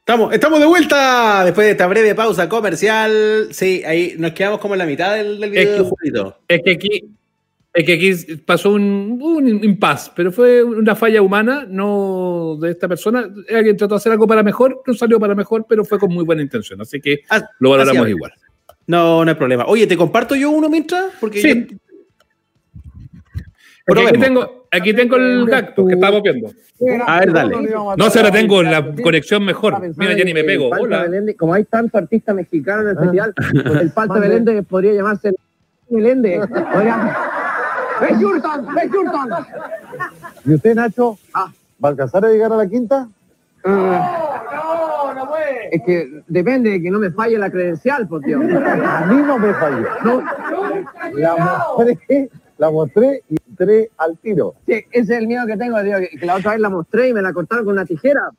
Estamos, estamos de vuelta después de esta breve pausa comercial. Sí, ahí nos quedamos como en la mitad del, del video Es que- de Julito. Es que aquí, es que aquí pasó un, un impasse, pero fue una falla humana, no de esta persona. Alguien trató de hacer algo para mejor, no salió para mejor, pero fue con muy buena intención. Así que Ah, lo valoramos igual. No, no hay problema. Oye, ¿te comparto yo uno mientras? Porque Sí. yo- Porque aquí tengo, aquí tengo el gag que estamos viendo. A ver, dale. No, se ahora tengo la conexión mejor. Mira, ya ni me pego. Hola. Belende, como hay tantos artistas mexicanos en el Ah. festival, pues el Falta Belende <laughs> podría llamarse Belende. Podría... ¡Ves, Jurton! ¿Y usted, Nacho? Ah. ¿Va a alcanzar a llegar a la quinta? Es que depende de que no me falle la credencial, por Dios. A mí no me falló. No, La mostré, la mostré y entré al tiro. sí, ese es el miedo que tengo, tío, que, que la otra vez la mostré y me la cortaron con una tijera.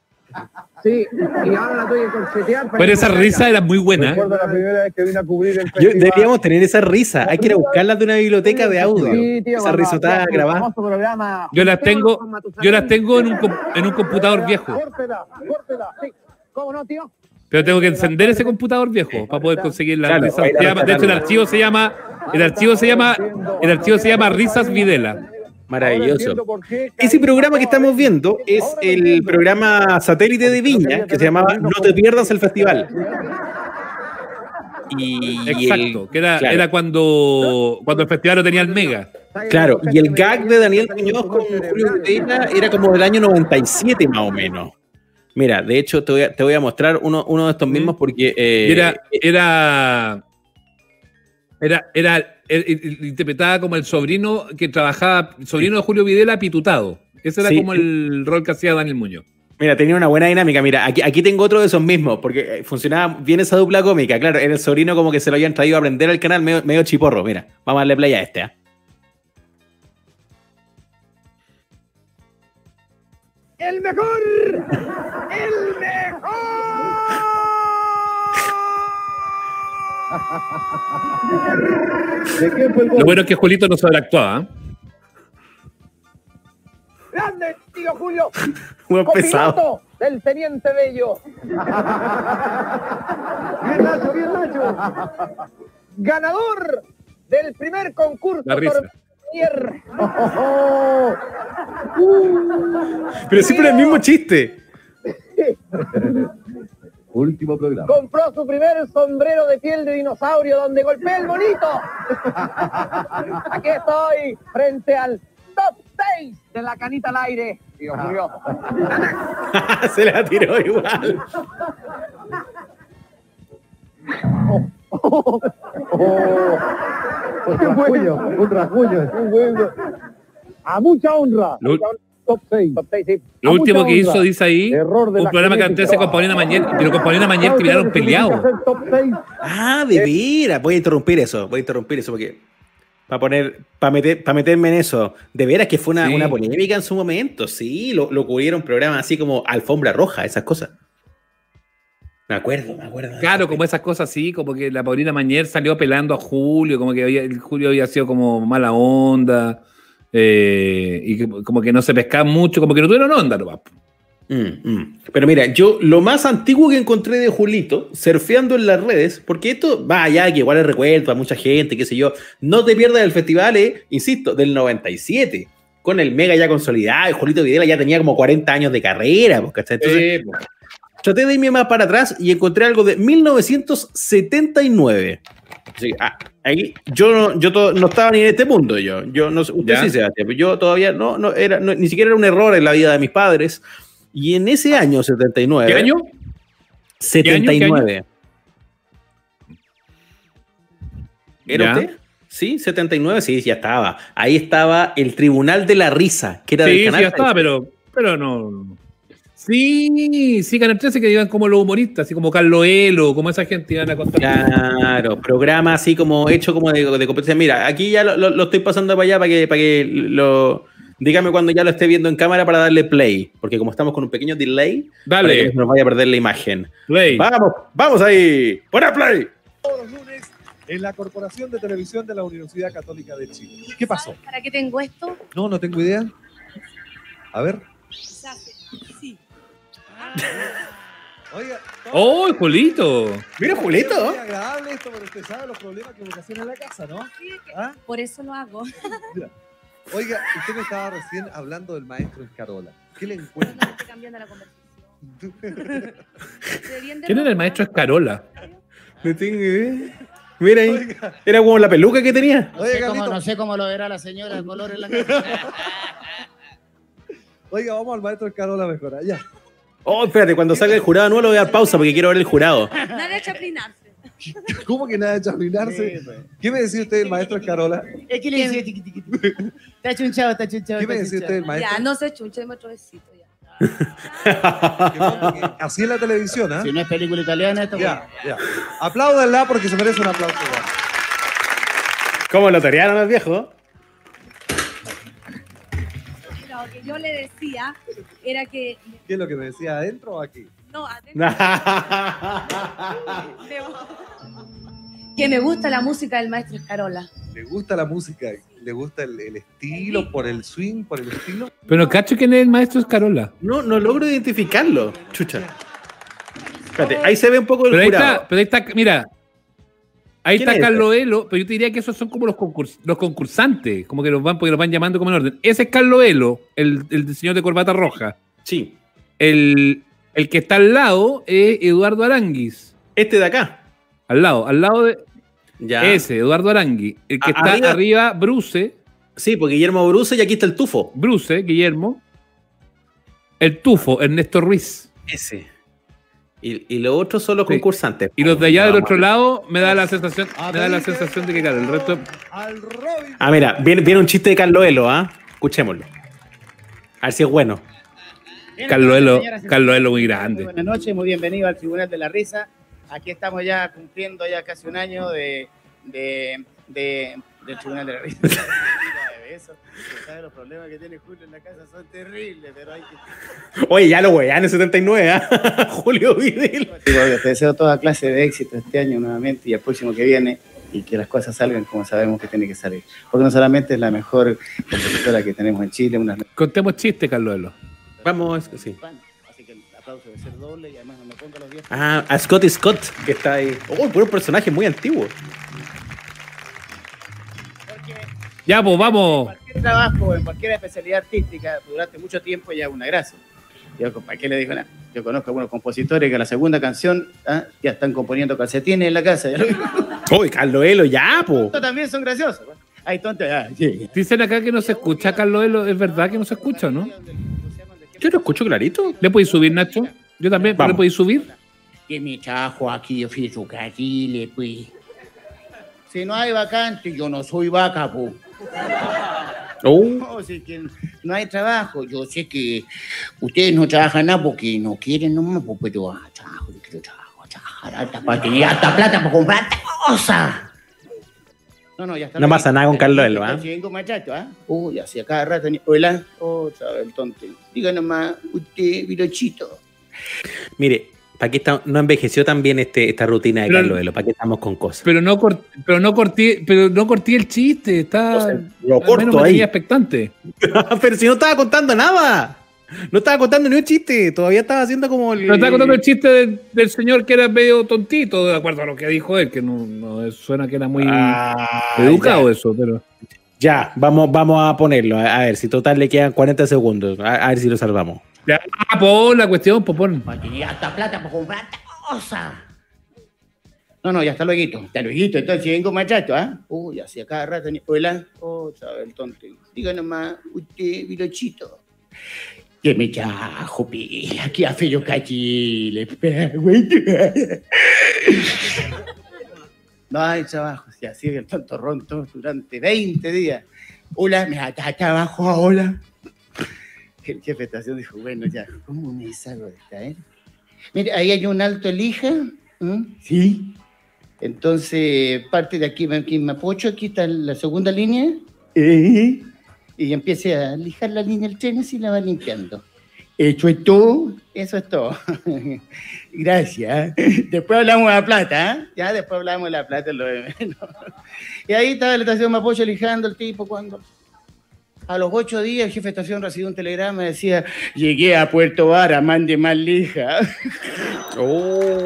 Sí, y ahora la tuve que corchetear. Pero esa risa era muy buena. ¿eh? Recuerdo la primera vez que vine a cubrir el yo- deberíamos tener esa risa. Hay que ir a buscarla de una biblioteca de audio. Sí, tío, esa risotada grabada. programa, Yo las tengo, yo las tengo en un, en un computador viejo. Córtela, córtela. Sí, ¿Cómo no, tío? Pero tengo que encender ese computador viejo para poder conseguir la Claro, risa. de hecho, el archivo se llama, el archivo se llama, el archivo se llama Risas Videla. Maravilloso. Ese programa que estamos viendo es el programa satélite de Viña que se llamaba No te pierdas el festival. Y el- Exacto, que era, claro. era cuando, cuando el festival no tenía el mega. Claro, y el gag de Daniel Muñoz con Julio Videla era como del año 97 más o menos. Mira, de hecho te voy a, te voy a mostrar uno, uno de estos mismos porque... eh, Y era, era, era, era, er- er- interpretada como el sobrino que trabajaba, el sobrino de Julio Videla pitutado. Ese era Sí. como el rol que hacía Daniel Muñoz. Mira, tenía una buena dinámica. Mira, aquí, aquí tengo otro de esos mismos, porque eh, funcionaba bien esa dupla cómica. Claro, era el sobrino como que se lo habían traído a aprender al canal medio, medio chiporro. Mira, vamos a darle play a este. ¿ah? ¡El mejor! ¡El mejor! ¿De quién fue el Lo bueno es que Julito no sobreactuaba. ¿eh? ¡Grande, tío Julio! <laughs> Muy pesado. ¡Copiloto del Teniente Bello! Bien, Nacho, bien, Nacho. ¡Ganador del primer concurso La risa. Oh, <laughs> Pero siempre el mismo chiste. <laughs> Último programa. compró su primer sombrero de piel de dinosaurio donde golpea el bonito. <laughs> Aquí estoy frente al top 6 de la canita al aire. Dios mío. <laughs> se la tiró igual. Oh, un rasguño, un rasguño. un. A mucha honra. Lo- Top 6. Top 6, sí. Lo A último que hizo, dice ahí, Error de un programa que antes se con Paulina Mañer, pero con Paulina Mañer terminaron peleados. Top 6. Ah, de veras. Voy a interrumpir eso. Voy a interrumpir eso porque. Para poner, para meter, para meterme en eso. De veras que fue una, Sí. una polémica en su momento. Sí, lo, lo cubrieron programas así como Alfombra Roja, esas cosas. Me acuerdo, me acuerdo. Claro, como esas cosas así, como que la Paulina Mañer salió pelando a Julio, como que había- Julio había sido como mala onda, eh, y como que no se pescaban mucho, como que no tuvieron onda nomás. Mm, mm. Pero mira, yo lo más antiguo que encontré de Julito, surfeando en las redes, porque esto va allá, que igual es recuerdo a mucha gente, qué sé yo, no te pierdas el festival, eh, insisto, del 97, con el mega ya consolidado, y Julito Videla ya tenía como 40 años de carrera, pues, ¿cachai? Entonces, Eh, pues, traté de irme más para atrás y encontré algo de 1979. Así que, ah, ahí, yo, no, yo no estaba ni en este mundo, yo. yo no, usted ¿Ya? sí, Sebastián, pero yo todavía no, no era, no- ni siquiera era un error en la vida de mis padres. Y en ese año, 79. ¿Qué año? 79. ¿Era Ya. usted? Sí, 79, sí, ya estaba. Ahí estaba el Tribunal de la Risa, que era Sí, del sí, canal. ya estaba, pero, pero no. Sí, sí, Canal 13 que iban como los humoristas, así como Carlos Elo, como esa gente iban a contar. Claro, programa así como hecho como de, de competencia. Mira, aquí ya lo, lo- lo estoy pasando para allá para que, para que lo. Dígame cuando ya lo esté viendo en cámara para darle play, porque como estamos con un pequeño delay, para que no Dale, nos vaya a perder la imagen. play. Vamos, vamos ahí. ¡Pon play! todos los lunes en la Corporación de Televisión de la Universidad Católica de Chile. ¿Qué pasó? ¿Para qué tengo esto? No, no tengo idea. A ver. Sí. <laughs> Oiga, ¡Oh, Julito! Mira, es Julito. muy agradable esto, pero usted sabe los problemas que ocasiona en la casa, ¿no? ¿Ah? Por eso lo hago. <laughs> Oiga, usted me estaba recién hablando del maestro Escarola. ¿Qué le encuentra? Estoy cambiando la conversación. <laughs> ¿Quién era el maestro Escarola? No tengo idea. Mira ahí. Oiga, Era como la peluca que tenía. No Oye, sé, cómo, no sé cómo lo verá la señora de color en la casa. oiga, vamos al maestro Escarola mejor. Allá. Oh, espérate, cuando salga el jurado no le voy a dar pausa porque quiero ver el jurado. Nada de chaplinarse. <laughs> ¿Cómo que nada de charlinarse? Sí, pues. ¿Qué me decía usted del maestro Escarola? Es que le dice tiqui, tiqui, tiqui. Está chunchado, está chunchado. ¿Qué me decía usted del maestro? Ya, no se chuche, me otro besito ya. Así es la televisión, ¿ah? Si no es película italiana, esto Ya, ya. Apláudanla porque se merece un aplauso. ¿Cómo lo torearon al viejo? Que yo le decía era que. ¿Qué es lo que me decía adentro o aquí? No, adentro. <laughs> que me gusta la música del maestro Escarola. ¿Le gusta la música? ¿Le gusta el, el estilo, por el swing, por el estilo? Pero cacho quién es el maestro Escarola. No, no logro identificarlo. Chucha. Espérate, ahí se ve un poco el Pero ahí jurado. está, pero ahí está, mira. Ahí ¿Quién está es Carlos Elo, pero yo te diría que esos son como los, concurs- los concursantes, como que los van, porque los van llamando como en orden. Ese es Carlos Elo, el, el señor de corbata roja. Sí. El, el que está al lado es Eduardo Aranguis. Este de acá. Al lado, al lado de Ya. ese, Eduardo Aranguis. El que A- está arriba. arriba, Bruce, Sí, porque Guillermo Bruce y aquí está el tufo. Bruce, Guillermo. El Tufo, Ernesto Ruiz. Ese. Y, y los otros son los Sí. concursantes. Y los de allá del otro lado me da la sensación, me da la sensación de que claro, el resto. Ah, mira, viene, viene un chiste de Carlos Elo, ¿ah? Escuchémoslo. A ver si es bueno. Carlos Elo, Señoras y Carlos Elo muy Muy grande. Buenas noches, muy bienvenido al Tribunal de la Risa. Aquí estamos ya cumpliendo ya casi un año de, de, de- del Tribunal de la Risa. <laughs> Eso. Usted sabe los problemas que tiene Julio en la casa son terribles, pero hay que... Oye, ya lo wean en 79, ¿ah? <laughs> Julio Vidal. Sí, te deseo toda clase de éxito este año nuevamente y el próximo que viene y que las cosas salgan como sabemos que tiene que salir. Porque no solamente es la mejor compositora que tenemos en Chile, una Contemos chistes, Carlos. Vamos, sí. así que el aplauso debe ser doble y además no me ponga los viejos. Ah, a Scotty Scott, que está ahí. Oh, puro personaje muy antiguo. Ya, pues en vamos. cualquier trabajo, en cualquier especialidad artística, durante mucho tiempo ya es una gracia. Yo, ¿para qué le digo nada? Yo conozco algunos compositores que a la segunda canción ah, ya están componiendo calcetines en la casa. <laughs> Uy, Carlos Elo, ya, po. Estos también son graciosos. Hay tontos. sí. Dicen acá que no se escucha, Carlos Elo. ¿Es verdad que no se escucha, no? Yo lo escucho clarito. ¿Le podéis subir, Nacho? Yo también, ¿pero ¿le podéis subir? Que me trajo aquí, yo fui su Chile, pues. Si no hay vacante, yo no soy vaca, pues. Oh, No, si que no hay trabajo. Yo sé que ustedes no trabajan nada porque no quieren nomás, pues, pero ah, trabajo, yo quiero trabajo, trabajar hasta para tener hasta plata para comprar cosas. No, no, ya está. No pasa nada con Carlos Elo. Si vengo muchacho, ¿ah? Uy, así a cada rato. Hola. Otra vez el tonto. Diga nomás, usted, virochito. mire, ¿para qué está, no envejeció tan bien este, esta rutina de Pero- Carlos Elo? ¿Para qué estamos con cosas? Pero no, cort- pero no corté, pero no corté el chiste. Está. Lo al menos corto me ahí. expectante. <laughs> Pero si no estaba contando nada. No estaba contando ni un chiste. Todavía estaba haciendo como el. Pero estaba contando el chiste del, del señor que era medio tontito, de acuerdo a lo que dijo él, que no, no suena que era muy Ah, educado eso, pero. Ya, vamos, vamos a ponerlo. A, a ver, si total le quedan 40 segundos. A, a ver si lo salvamos. Ya, ah, pon la cuestión, pues pon. Hasta plata para comprar cosas. No, no, ya está luego. Está luego. Entonces, si vengo muchacho, ¿ah? Uy, así a cada rato. ni- Hola. Otra vez el tonto. Diga nomás, usted, virochito. Que me trajo, pi. Aquí a Fello Cachile. <laughs> No hay trabajo. Si así el tonto ronto durante 20 días. Hola, me da trabajo ahora. El jefe de estación dijo, bueno, ya, ¿cómo me salgo de esta, eh? Mire, ahí hay un alto elija. Sí. Entonces, parte de aquí, aquí en Mapocho, aquí está la segunda línea. Eh, Y empiece a lijar la línea del tren y la va limpiando. ¿Eso es todo? Eso es todo. <laughs> Gracias. Después hablamos de la plata, ¿eh? Ya después hablamos de la plata, lo de menos. Y ahí estaba la estación Mapocho lijando el tipo cuando A los ocho días el jefe de estación recibió un telegrama y decía, llegué a Puerto Vara, mande más lija. <laughs> Oh.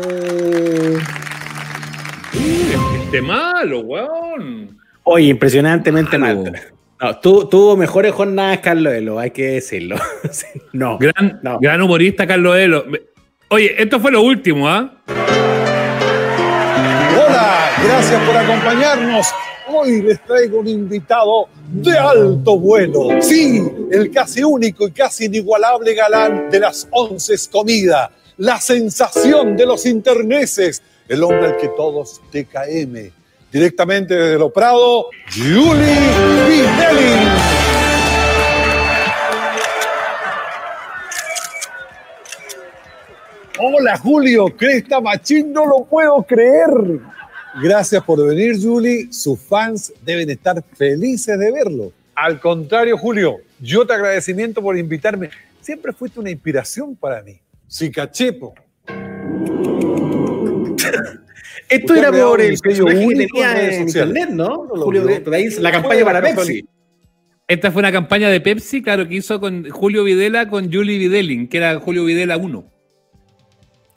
Este malo, weón. Oye, impresionantemente Malo. mal. No, tu- tuvo mejores jornadas Carlos Elo, hay que decirlo. <laughs> Sí, no. Gran, No. gran humorista, Carlos Elo. Oye, esto fue lo último, ¿ah? Hola, gracias por acompañarnos. Hoy les traigo un invitado de alto vuelo. Sí, el casi único y casi inigualable galán de las once comidas. La sensación de los interneses. El hombre al que todos TKM. Directamente desde Lo Prado, Julie Vinelli. Hola Julio, Cresta Machín, no lo puedo creer. Gracias por venir, Julie. Sus fans deben estar felices de verlo. Al contrario, Julio, yo te agradecimiento por invitarme. Siempre fuiste una inspiración para mí. Sí, cachepo. Esto Usted era por el sello personaje que tenía en internet, ¿no? ¿Cómo lo Julio, la campaña para. Pepsi. Esta fue una campaña de Pepsi, claro, que hizo con Julio Videla con Julie Videlin, que era Julio Videla 1.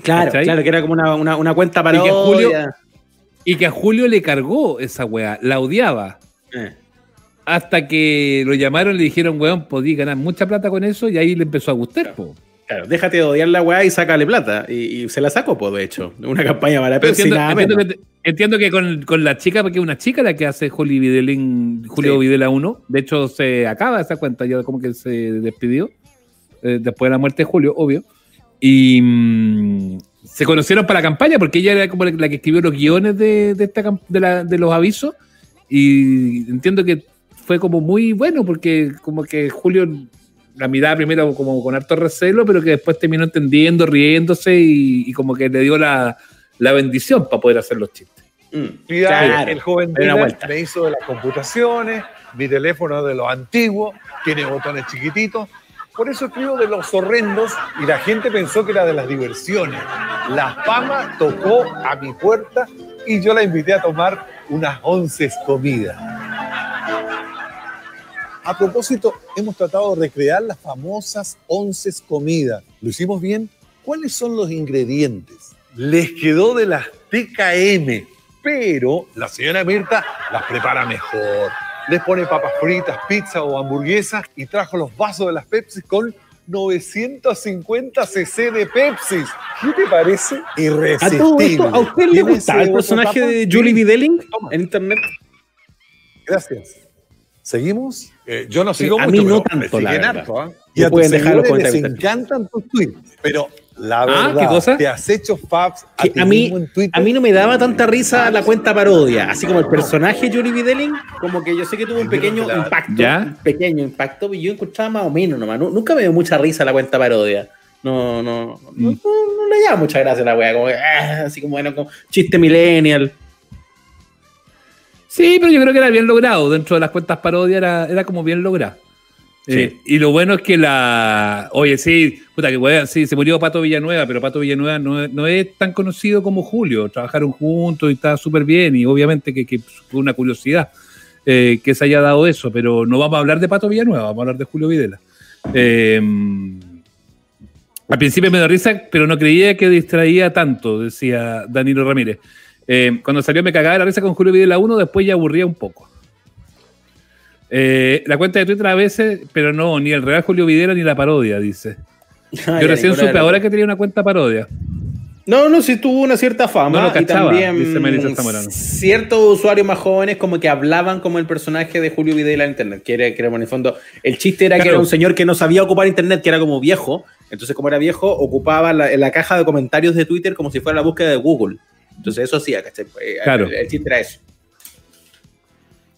Claro, ¿Cachai? claro, que era como una, una, una cuenta para Y que Julio- Y que a Julio le cargó esa weá, la odiaba. Eh. Hasta que lo llamaron y le dijeron, weón, podí ganar mucha plata con eso y ahí le empezó a gustar, po. Claro, déjate de odiar la weá y sácale plata. Y, y se la sacó, pues, de hecho. Una campaña para Pepsi, entiendo, nada entiendo menos. que, entiendo que con, con la chica, porque es una chica la que hace Julio Videlin, Julio Sí. Videla 1. De hecho, se acaba esa cuenta, ya como que se despidió. eh, después de la muerte de Julio, obvio. Y mm, se conocieron para la campaña porque ella era como la que escribió los guiones de, de, esta, de, la- de los avisos. Y entiendo que fue como muy bueno porque como que Julio la miraba primero como con harto recelo, pero que después terminó entendiendo, riéndose y, y como que le dio la, la bendición para poder hacer los chistes. Mm, claro. el joven me hizo de las computaciones, mi teléfono de los antiguos, tiene botones chiquititos. Por eso escribo de los horrendos y la gente pensó que era de las diversiones. La fama tocó a mi puerta y yo la invité a tomar unas once comidas. A propósito, hemos tratado de recrear las famosas once comidas. ¿Lo hicimos bien? ¿Cuáles son los ingredientes? Les quedó de las TKM, pero la señora Mirta las prepara mejor. Les pone papas fritas, pizza o hamburguesas y trajo los vasos de las Pepsi con 950 cc de Pepsi. ¿Qué te parece? ¿A Irresistible. todo esto, ¿a usted le ¿Tiene gustaba ese el personaje de? Julie Toma. en internet? Gracias. ¿Seguimos? Eh, yo no sigo a mucho, mí no pero tanto, la harto. No Y a tus pueden dejar los les encantan tus tweets, pero la Ah, verdad, ¿qué cosa? te has hecho faps a, a mí-. A mí no me daba tanta risa la cuenta parodia, así como el personaje Julie Videlin, como que yo sé que tuvo un pequeño impacto, ¿Ya? un pequeño impacto, y yo encontraba más o menos nomás. Nu- Nunca me dio mucha risa la cuenta parodia. No, no, no, no, no le llama mucha gracia a la wea, como que, ah, así como bueno, como chiste millennial. Sí, pero yo creo que era bien logrado. Dentro de las cuentas parodias era, era como bien logrado. Eh, y lo bueno es que la. Oye, sí, puta que weá, sí, se murió Pato Villanueva, pero Pato Villanueva no, no es tan conocido como Julio. Trabajaron juntos y está súper bien, y obviamente que, que fue una curiosidad eh, que se haya dado eso, pero no vamos a hablar de Pato Villanueva, vamos a hablar de Julio Videla. Eh, al principio me dio risa, pero no creía que distraía tanto, decía Danilo Ramírez. Eh, cuando salió me cagaba la risa con Julio Videla 1, después ya aburría un poco. Eh, la cuenta de Twitter a veces, pero no, ni el real Julio Videla ni la parodia, dice. Ah, Yo recién supe ahora que tenía una cuenta parodia. No, no, sí tuvo una cierta fama. No y cachaba, también Melissa Zamorano. ciertos usuarios más jóvenes como que hablaban como el personaje de Julio Videla en internet. Que era, que era, en el fondo, el chiste era que era un señor que no sabía ocupar internet, que era como viejo. Entonces, como era viejo, ocupaba la, la caja de comentarios de Twitter como si fuera la búsqueda de Google. Entonces, eso hacía, ¿cachai? Eh, Claro. El, el chiste era eso.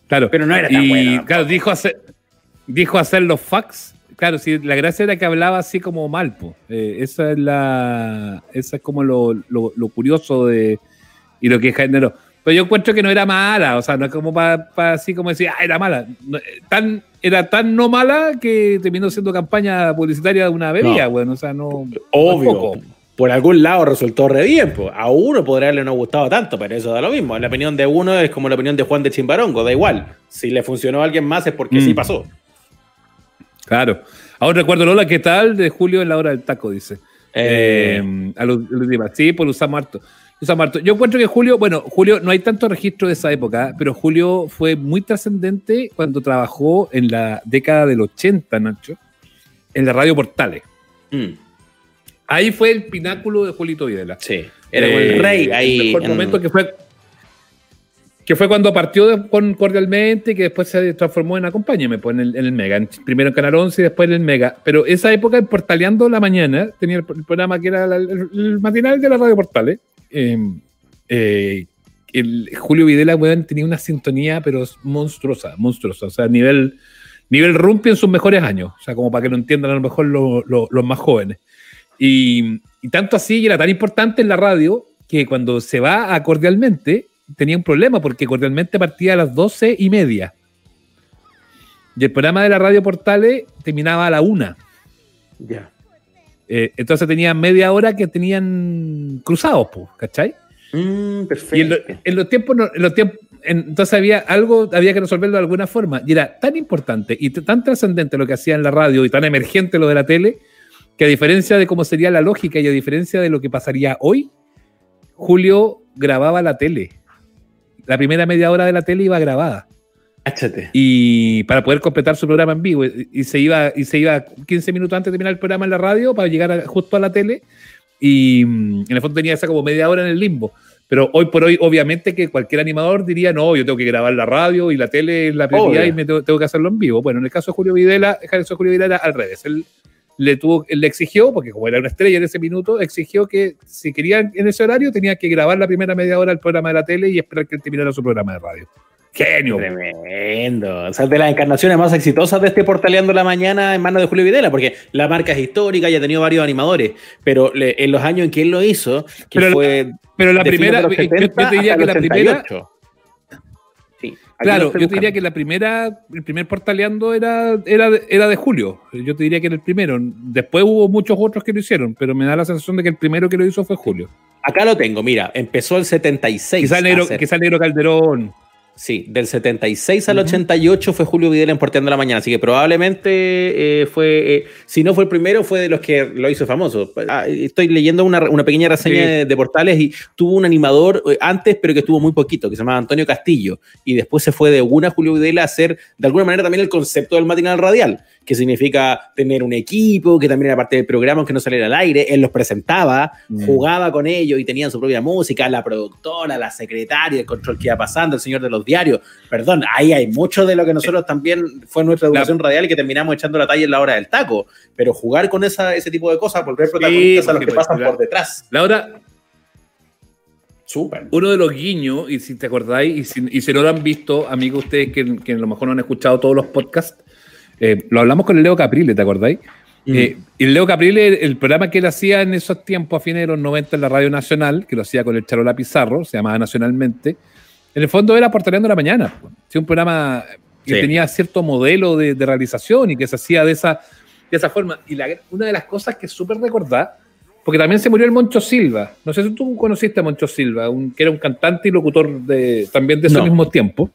Claro. Pero no era tan y, bueno, Claro, dijo hacer, dijo hacer los fax. Claro, sí, la gracia era que hablaba así como mal. Eh, esa es la. Esa es como lo, lo- lo curioso de. Y lo que generó. Pero yo encuentro que no era mala, o sea, no es como para así como decir, ah, era mala. No, eh, tan, era tan no mala que terminó siendo campaña publicitaria de una bebida, No. bueno, o sea, no. Obvio. tampoco. Por algún lado resultó re bien. po. A uno podría haberle no gustado tanto, pero eso da lo mismo. La opinión de uno es como la opinión de Juan de Chimbarongo, da igual. Si le funcionó a alguien más es porque Mm. sí pasó. Claro. Aún recuerdo Lola, ¿qué tal? De Julio en la hora del taco, dice. Eh, Eh, a los, los demás. Sí, pues lo usamos harto. Usamos harto. Yo encuentro que Julio, bueno, Julio, no hay tanto registro de esa época, pero Julio fue muy trascendente cuando trabajó en la década del 80, Nacho, en la radio Portales. mm, Ahí fue el pináculo de Julito Videla. sí. Era como el Eh, rey ahí. El mejor en- momento que fue que fue cuando partió de- con Cordialmente y que después se transformó en Acompáñame, pues en el, en el Mega. En- primero en Canal 11 y después en el Mega. Pero esa época en Portaleando la Mañana tenía el, el programa que era la- el, el matinal de la radio Portales. eh, eh, el Julio Videla, weón, tenía una sintonía, pero monstruosa, monstruosa. O sea, nivel, nivel Rumpi en sus mejores años. O sea, como para que lo entiendan a lo mejor lo- lo- los más jóvenes. Y, y tanto así, y era tan importante en la radio, que cuando se va a Cordialmente, tenía un problema, porque Cordialmente partía a las doce y media. Y el programa de la radio Portales terminaba a la una. Ya. Eh, entonces tenía media hora que tenían cruzados, pues, ¿cachai? Mm, perfecto. Y en, lo- en los tiempos, en los tiempos, en- entonces había algo, había que resolverlo de alguna forma. Y era tan importante y tan trascendente lo que hacía en la radio y tan emergente lo de la tele, que a diferencia de cómo sería la lógica y a diferencia de lo que pasaría hoy, Julio grababa la tele. La primera media hora de la tele iba grabada. Cáchate. Y para poder completar su programa en vivo. Y, se iba, y se iba 15 minutos antes de terminar el programa en la radio para llegar a- justo a la tele. Y mm, en el fondo tenía esa como media hora en el limbo. Pero hoy por hoy, obviamente, que cualquier animador diría, no, yo tengo que grabar la radio y la tele es la prioridad Obvio. y me tengo, tengo que hacerlo en vivo. Bueno, en el caso de Julio Videla, el caso de Julio Videla era al revés. Él le, tuvo, él le exigió, porque como era una estrella en ese minuto, exigió que si querían en ese horario tenía que grabar la primera media hora del programa de la tele y esperar que él terminara su programa de radio. Genio. Tremendo. O sea, de las encarnaciones más exitosas de este Portaleando la Mañana en manos de Julio Videla, porque la marca es histórica y ha tenido varios animadores, pero le- en los años en que él lo hizo, que Pero la- fue. Pero la de fines primera, yo- yo, 70 te diría que el la primera, 88. Sí, aquí lo claro, yo te diría que la primera, el primer portaleando era, era, de, era de Julio. Yo te diría que era el primero. Después hubo muchos otros que lo hicieron, pero me da la sensación de que el primero que lo hizo fue Julio. Acá lo tengo, mira, empezó el 76. Quizá negro, quizá negro Calderón. Sí, del 76 al 88 fue Julio Videla en Porteando la Mañana, así que probablemente eh, fue, eh, si no fue el primero, fue de los que lo hizo famoso. Ah, estoy leyendo una, una pequeña reseña Sí. de, de portales y tuvo un animador eh, antes, pero que estuvo muy poquito, que se llamaba Antonio Castillo, y después se fue de una Julio Videla a hacer de alguna manera también el concepto del matinal radial, que significa tener un equipo, que también era parte del programa, aunque no saliera al aire, él los presentaba, Mm. jugaba con ellos y tenían su propia música, la productora, la secretaria, el control que iba pasando, el señor de los diarios. Perdón, ahí hay mucho de lo que nosotros también fue nuestra educación radial y que terminamos echando la talla en la hora del taco. Pero jugar con esa, ese tipo de cosas, volver protagonistas a los que pasan por detrás. Laura, Súper. uno de los guiños, y si te acordáis, y si, y si no lo han visto, amigos, ustedes que, que a lo mejor no han escuchado todos los podcasts, eh, lo hablamos con el Leo Caprile, ¿te acordáis? Mm. Eh, y el Leo Caprile, el programa que él hacía en esos tiempos, a fines de los 90 en la Radio Nacional, que lo hacía con el Charola Pizarro, se llamaba Nacionalmente, en el fondo era Portaleando la Mañana. Sí, un programa que Sí. tenía cierto modelo de, de realización y que se hacía de esa, de esa forma. Y la- una de las cosas que es súper recordar, porque también se murió el Moncho Silva. No sé si tú conociste a Moncho Silva, un- que era un cantante y locutor de, también de ese No. mismo tiempo.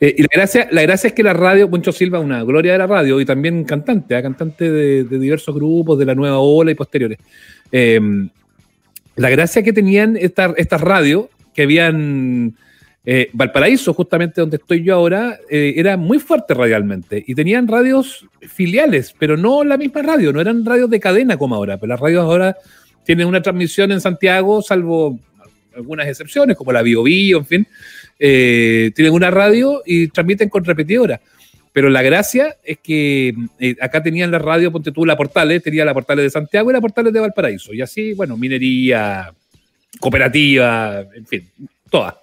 Eh, y la gracia, la gracia es que la radio, Moncho Silva, una gloria de la radio y también cantante, ¿ah? cantante de, diversos grupos, de la nueva ola y posteriores. Eh, la gracia que tenían esta- estas radios, que habían eh, Valparaíso, justamente donde estoy yo ahora, eh, era muy fuerte radialmente y tenían radios filiales, pero no la misma radio, no eran radios de cadena como ahora, pero las radios ahora tienen una transmisión en Santiago, salvo algunas excepciones, como la Bio Bio, en fin, eh, tienen una radio y transmiten con repetidora. Pero la gracia es que eh, acá tenían la radio, ponte tú, la Portales, tenía la Portales de Santiago y la Portales de Valparaíso. Y así, bueno, minería, cooperativa, en fin, todas.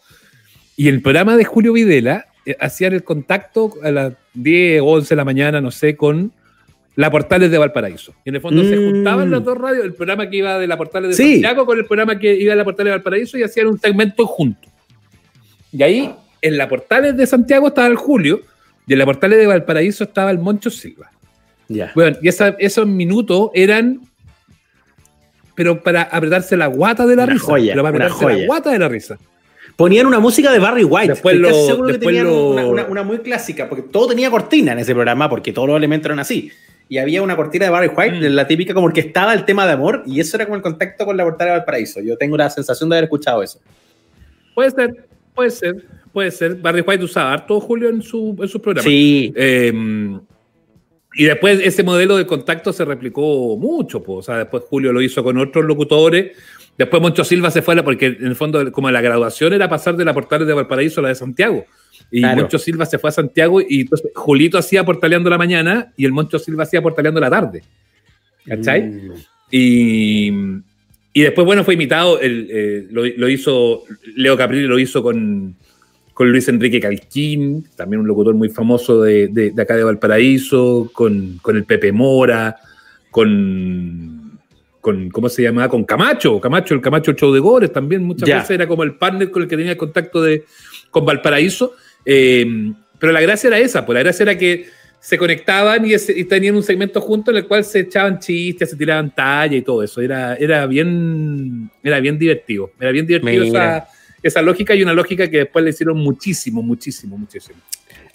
Y el programa de Julio Videla eh, hacían el contacto a las 10 o 11 de la mañana, no sé, con la Portales de Valparaíso. Y en el fondo se Mm. juntaban las dos radios, el programa que iba de la Portales de Sí. Santiago con el programa que iba de la Portales de Valparaíso y hacían un segmento juntos. Y ahí, en la Portales de Santiago estaba el Julio y en la Portales de Valparaíso estaba el Moncho Silva. Ya. Bueno, y esa- esos minutos eran, pero para apretarse la guata de la Una risa. joya, pero para apretarse la guata de la risa. Ponían una música de Barry White. Después lo- seguro que después tenían lo- una, una- una muy clásica, porque todo tenía cortina en ese programa, porque todos los elementos eran así. y había una cortina de Barry White, la típica como que estaba el tema de amor, y eso era como el contacto con la portada de Valparaíso. Yo tengo la sensación de haber escuchado eso. Puede ser, puede ser, puede ser. Barry White usaba harto Julio en su, en sus programas. Sí. Eh, y después ese modelo de contacto se replicó mucho, pues. o sea, después Julio lo hizo con otros locutores. Después Moncho Silva se fue, a la- porque en el fondo, como la graduación era pasar de la Portales de Valparaíso a la de Santiago. Y Claro. Moncho Silva se fue a Santiago y entonces Julito hacía Portaleando la mañana y el Moncho Silva hacía Portaleando la tarde. ¿Cachai? Mm. Y, y después, bueno, fue imitado, el, eh, lo, lo hizo, Leo Caprilli lo hizo con, con Luis Enrique Calquín, también un locutor muy famoso de, de- de acá de Valparaíso, con, con el Pepe Mora, con, con, ¿cómo se llamaba? Con Camacho, Camacho, el Camacho Show de Gores, también muchas Ya. veces era como el partner con el que tenía el contacto de, con Valparaíso. Eh, pero la gracia era esa, pues la gracia era que se conectaban y, ese- y tenían un segmento junto en el cual se echaban chistes, se tiraban talla y todo eso. Era, era, bien, era bien divertido. Era bien divertido esa, esa lógica y una lógica que después le hicieron muchísimo, muchísimo, muchísimo.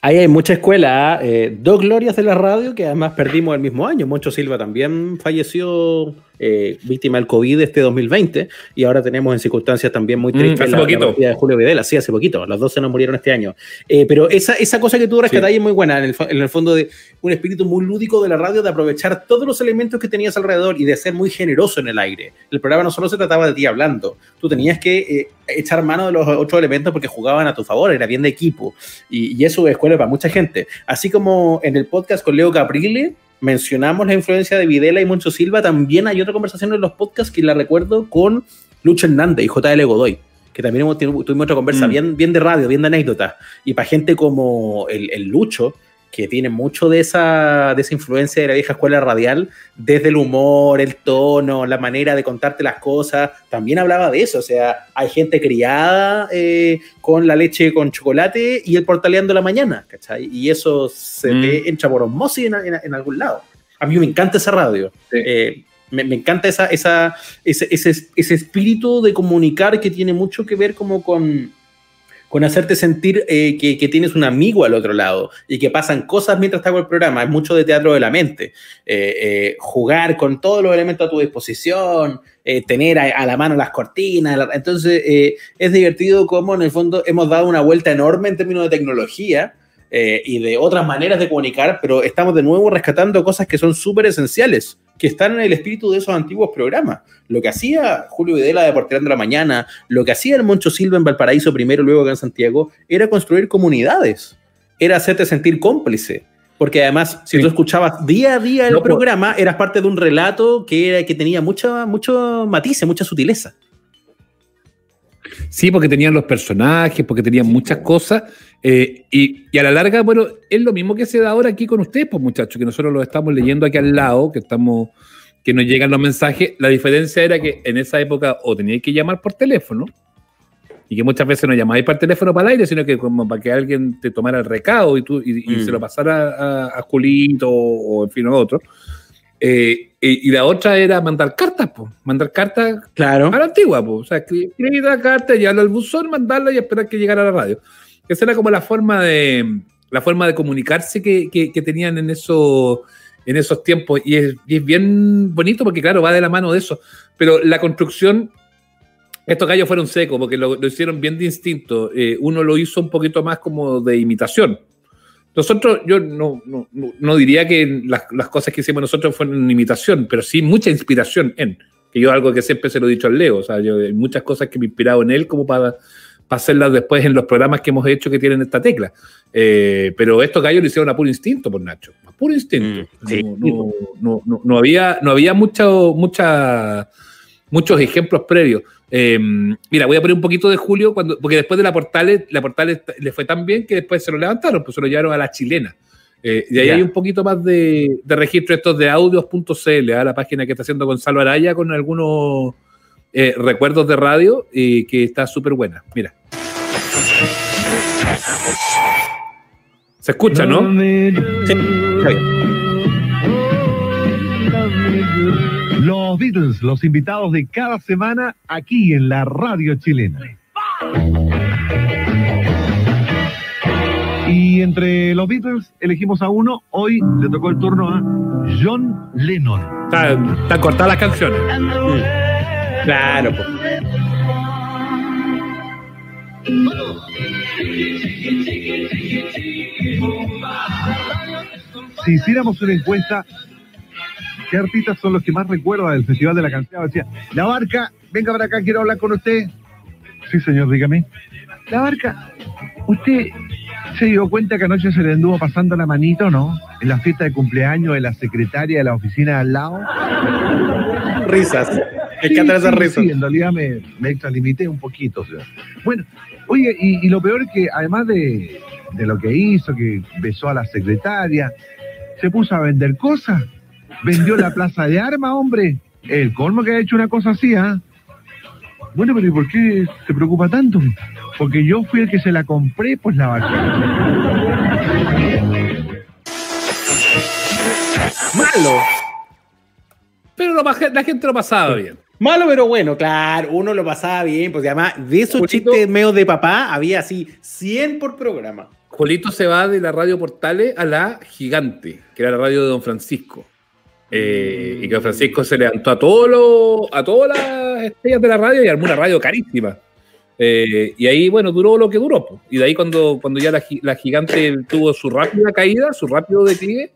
Ahí hay mucha escuela, ¿eh? dos glorias de la radio que además perdimos el mismo año. Moncho Silva también falleció eh, víctima del COVID este 2020 y ahora tenemos en circunstancias también muy Mm, tristes hace la, la de Julio Videla, sí, hace poquito, los dos se nos murieron este año. Eh, pero esa, esa cosa que tú rescatas ahí es muy buena, en el, en el fondo de un espíritu muy lúdico de la radio, de aprovechar todos los elementos que tenías alrededor y de ser muy generoso en el aire. El programa no solo se trataba de ti hablando, tú tenías que eh, echar mano de los otros elementos porque jugaban a tu favor, era bien de equipo. Y, y eso es escuela para mucha gente. Así como en el podcast con Leo Caprile mencionamos la influencia de Videla y Moncho Silva, también hay otra conversación en los podcasts que la recuerdo con Lucho Hernández y JL Godoy, que también hemos tenido- tuvimos otra conversa Mm. bien, bien de radio, bien de anécdota. Y para gente como el, el Lucho, que tiene mucho de esa, de esa influencia de la vieja escuela radial, desde el humor, el tono, la manera de contarte las cosas, también hablaba de eso. O sea, hay gente criada eh, con la leche con chocolate y el portaleando la mañana, ¿cachai? Y eso se Mm. ve entra por osmosis en, en- en algún lado. A mí me encanta esa radio. Sí. Eh, me, me encanta esa, esa, ese, ese, ese espíritu de comunicar que tiene mucho que ver como con, con hacerte sentir eh, que, tienes un amigo al otro lado y que pasan cosas mientras te hago el programa. Es mucho de teatro de la mente. Eh, eh, jugar con todos los elementos a tu disposición, tener a, la mano las cortinas. entonces, es divertido como en el fondo hemos dado una vuelta enorme en términos de tecnología. y de otras maneras de comunicar, pero estamos de nuevo rescatando cosas que son súper esenciales, que están en el espíritu de esos antiguos programas. Lo que hacía Julio Videla de Porteando la Mañana, lo que hacía el Moncho Silva en Valparaíso primero, luego acá en Santiago, era construir comunidades, era hacerte sentir cómplice. Porque además, si Sí. tú escuchabas día a día el No, pues- programa, eras parte de un relato que, era, que tenía mucha, mucho matices, mucha sutileza. Sí, porque tenían los personajes, porque tenían muchas cosas. eh, y, y a la larga, bueno, es lo mismo que se da ahora aquí con ustedes, pues muchachos, que nosotros lo estamos leyendo aquí al lado, que estamos, que nos llegan los mensajes. La diferencia era que en esa época o teníais que llamar por teléfono, y que muchas veces no llamáis por teléfono para el aire, sino que como para que alguien te tomara el recado y, tú, y, y Mm. se lo pasara a, a Julito o, en fin a otro. Eh, y, y la otra era mandar cartas, pues, mandar cartas Claro. a la antigua, pues. O sea, escribir la carta, llevarla al buzón, mandarla y esperar que llegara a la radio. Esa era como la forma de, la forma de comunicarse que, que- que tenían en, eso, en esos tiempos. Y es, y es bien bonito porque, claro, va de la mano de eso. Pero la construcción, estos gallos fueron secos porque lo, lo hicieron bien de instinto. Eh, uno lo hizo un poquito más como de imitación. Nosotros, yo no, no, no- diría que las, las cosas que hicimos nosotros fueron imitación, pero sí mucha inspiración en. Que yo algo que siempre se lo he dicho al Leo, o sea, yo hay muchas cosas que me he inspirado en él como para, para hacerlas después en los programas que hemos hecho que tienen esta tecla. Eh, pero estos gallos lo hicieron a puro instinto, por Nacho, a puro instinto. Mm, sí. No, no, no, no- no había, no había mucho, mucha, muchos ejemplos previos. Eh, mira, voy a poner un poquito de Julio, cuando, porque después de la Portales, la Portales le fue tan bien que después se lo levantaron, pues se lo llevaron a la chilena. Eh, y ahí Ya. hay un poquito más de, de registro estos de audios.cl, ¿ah? la página que está haciendo Gonzalo Araya con algunos eh, recuerdos de radio y que está súper buena. Mira. Se escucha, ¿no? Sí, está bien. Los Beatles, los invitados de cada semana aquí en la radio chilena. Y entre los Beatles elegimos a uno. Hoy le tocó el turno a John Lennon. Están, están cortadas las canciones. Claro, pues. Si hiciéramos una encuesta, ¿qué artistas son los que más recuerda del Festival de la Canción? Decía, La Barca, venga para acá, quiero hablar con usted. Sí, señor, dígame. La Barca, ¿usted se dio cuenta que anoche se le anduvo pasando la manito, no? En la fiesta de cumpleaños de la secretaria de la oficina de al lado. Risas. Sí, encantan esas sí, risas. sí, en realidad me, me extralimité un poquito. Bueno, oye, y, y lo peor es que además de, de lo que hizo, que besó a la secretaria, se puso a vender cosas. Vendió la plaza de armas, hombre. El colmo que ha hecho una cosa así, ¿ah? Bueno, pero ¿y por qué se preocupa tanto? Porque yo fui el que se la compré, pues la vaca. Malo. Pero lo la gente lo pasaba bien. Malo, pero bueno, claro, uno lo pasaba bien, porque además de esos Julito- chistes medio de papá había así 100 por programa. Julito se va de la radio Portales a la Gigante, que era la radio de Don Francisco. Eh, y que Francisco se levantó a todos los, a todas las estrellas de la radio y armó una radio carísima. Eh, y ahí, bueno, duró lo que duró. Y de ahí cuando, cuando ya la Gigante tuvo su rápida caída, su rápido declive,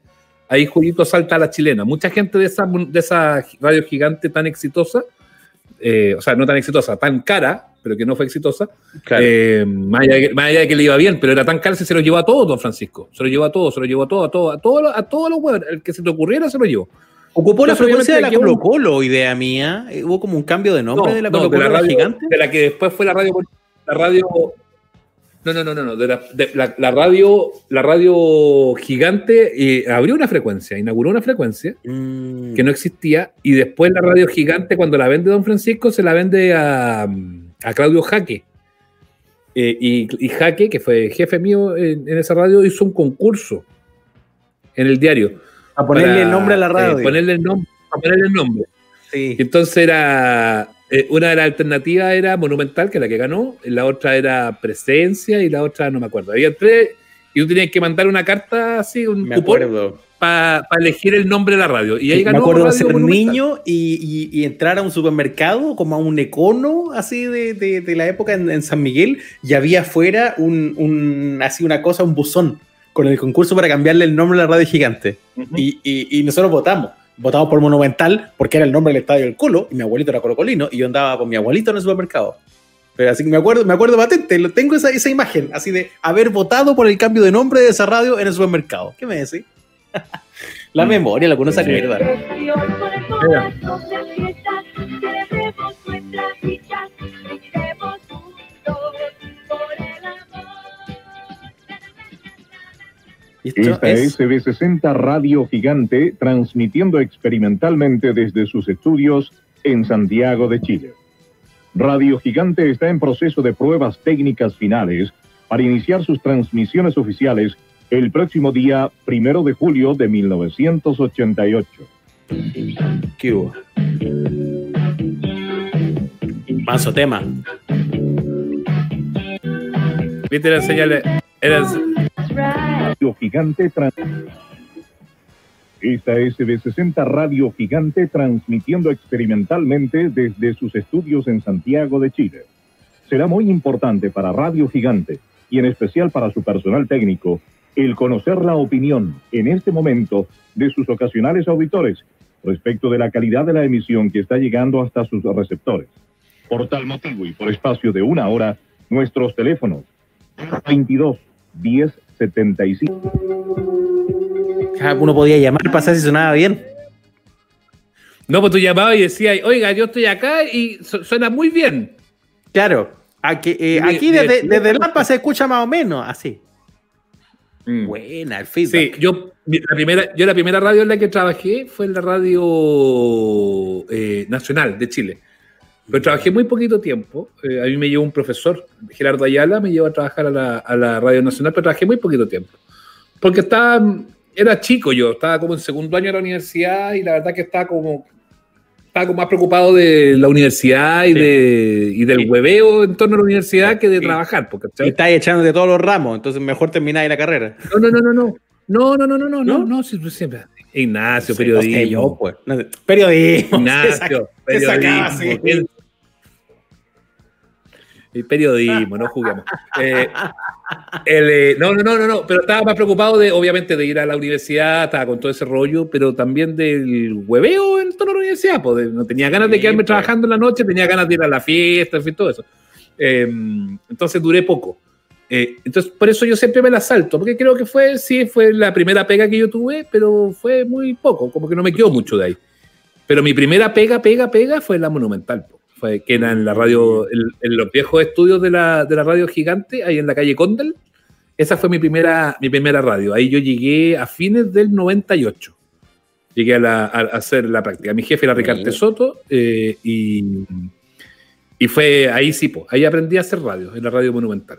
ahí Julito salta a la chilena. Mucha gente de esa, de esa radio gigante tan exitosa, eh, o sea, no tan exitosa, tan cara, pero que no fue exitosa, eh, más, allá de que, más allá de que le iba bien, pero era tan caro que se lo llevó a todo, don Francisco. Se lo llevó a todo, se lo llevó a todo, a todo, a todo, a todos los huevos. El que se te ocurriera se lo llevó. Ocupó la frecuencia de la Colo Colo, idea mía. Eh, Hubo como un cambio de nombre No, de la Colo Colo de la a la radio- gigante. De la que después fue la radio. La radio no, no, no, no, no. De la, de la- la radio, la radio gigante eh, abrió una frecuencia, inauguró una frecuencia Mm. que no existía. Y después la radio gigante, cuando la vende Don Francisco, se la vende a, a Claudio Jaque. Eh, y, y Jaque, que fue jefe mío en, en esa radio, hizo un concurso en el diario. A ponerle para, el nombre a la eh, radio. ponerle el nombre, a ponerle el nombre. Sí. Entonces era. eh, una de las alternativas era Monumental, que es la que ganó. La otra era Presencia y la otra no me acuerdo. Había tres. Y tú tenías que mandar una carta así, un Me cupón, acuerdo. Para elegir el nombre de la radio. Y ahí me ganó acuerdo de Radio ser Monumental. niño y, y- y entrar a un supermercado como a un econo así de, de- de la época en, en San Miguel y había afuera un, un- así una cosa, un buzón con el concurso para cambiarle el nombre a la radio gigante. y, y- y nosotros votamos. Votamos por Monumental porque era el nombre del estadio del culo y mi abuelito era colocolino y yo andaba con mi abuelito en el supermercado. Pero así que me acuerdo, me acuerdo patente, lo, tengo esa, esa imagen así de haber votado por el cambio de nombre de esa radio en el supermercado. ¿Qué me decís? <laughs> la memoria, la. Y esto Esta es- es CB60 Radio Gigante transmitiendo experimentalmente desde sus estudios en Santiago de Chile. Radio Gigante está en proceso de pruebas técnicas finales para iniciar sus transmisiones oficiales el próximo día primero de julio de 1988. ¿Qué hubo? Manso tema. Viste la señal. Era, Radio Gigante trans- Esta es CB60 Radio Gigante transmitiendo experimentalmente desde sus estudios en Santiago de Chile. Será muy importante para Radio Gigante y en especial para su personal técnico el conocer la opinión en este momento de sus ocasionales auditores respecto de la calidad de la emisión que está llegando hasta sus receptores. Por tal motivo y por espacio de una hora, nuestros teléfonos 22 10 75 Ah, Uno podía llamar para saber si sonaba bien. No, pues tú llamabas y decías, oiga, yo estoy acá y su- suena muy bien. Claro. Aquí, eh, aquí di- desde, desde Lampa se escucha más o menos así. Buena, el feedback. Sí, yo la primera, yo la primera radio en la que trabajé fue en la radio eh, nacional de Chile. Pero trabajé muy poquito tiempo. Eh, a mí me llevó un profesor, Gerardo Ayala, me llevó a trabajar a la, a la radio nacional, pero trabajé muy poquito tiempo. Porque estaba, era chico yo, estaba como en segundo año de la universidad y la verdad que estaba como, estaba más preocupado de la universidad y, de, y del Sí. hueveo en torno a la universidad que de Sí. trabajar. Porque, Y estás echando de todos los ramos, entonces mejor termináis la carrera. no, no, no, no, no. No, no, no, no, no, no, ¿No? sí, siempre. Ignacio, periodismo. no sé yo, pues. No sé, periodismo. <laughs> Ignacio, periodismo. El, periodismo, no juguemos. Eh, el, eh, no, no, no, no, no, pero estaba más preocupado de, obviamente, de ir a la universidad, estaba con todo ese rollo, pero también del hueveo en torno a la universidad. Pues, no tenía ganas de quedarme trabajando en la noche, tenía ganas de ir a la fiesta, en fin, todo eso. Eh, entonces duré poco. Eh, entonces, por eso yo siempre me la salto, porque creo que fue, sí, fue la primera pega que yo tuve, pero fue muy poco, como que no me quedó mucho de ahí. Pero mi primera pega, pega, pega fue la Monumental, po. Fue que era en la radio, en, en los viejos estudios de la, de la radio gigante, ahí en la calle Condel. Esa fue mi primera, mi primera radio. Ahí yo llegué a fines del 98. Llegué a, la- a- hacer la práctica. Mi jefe era Ricardo. Soto eh, y, y fue ahí sí, po, ahí aprendí a hacer radio, en la radio Monumental.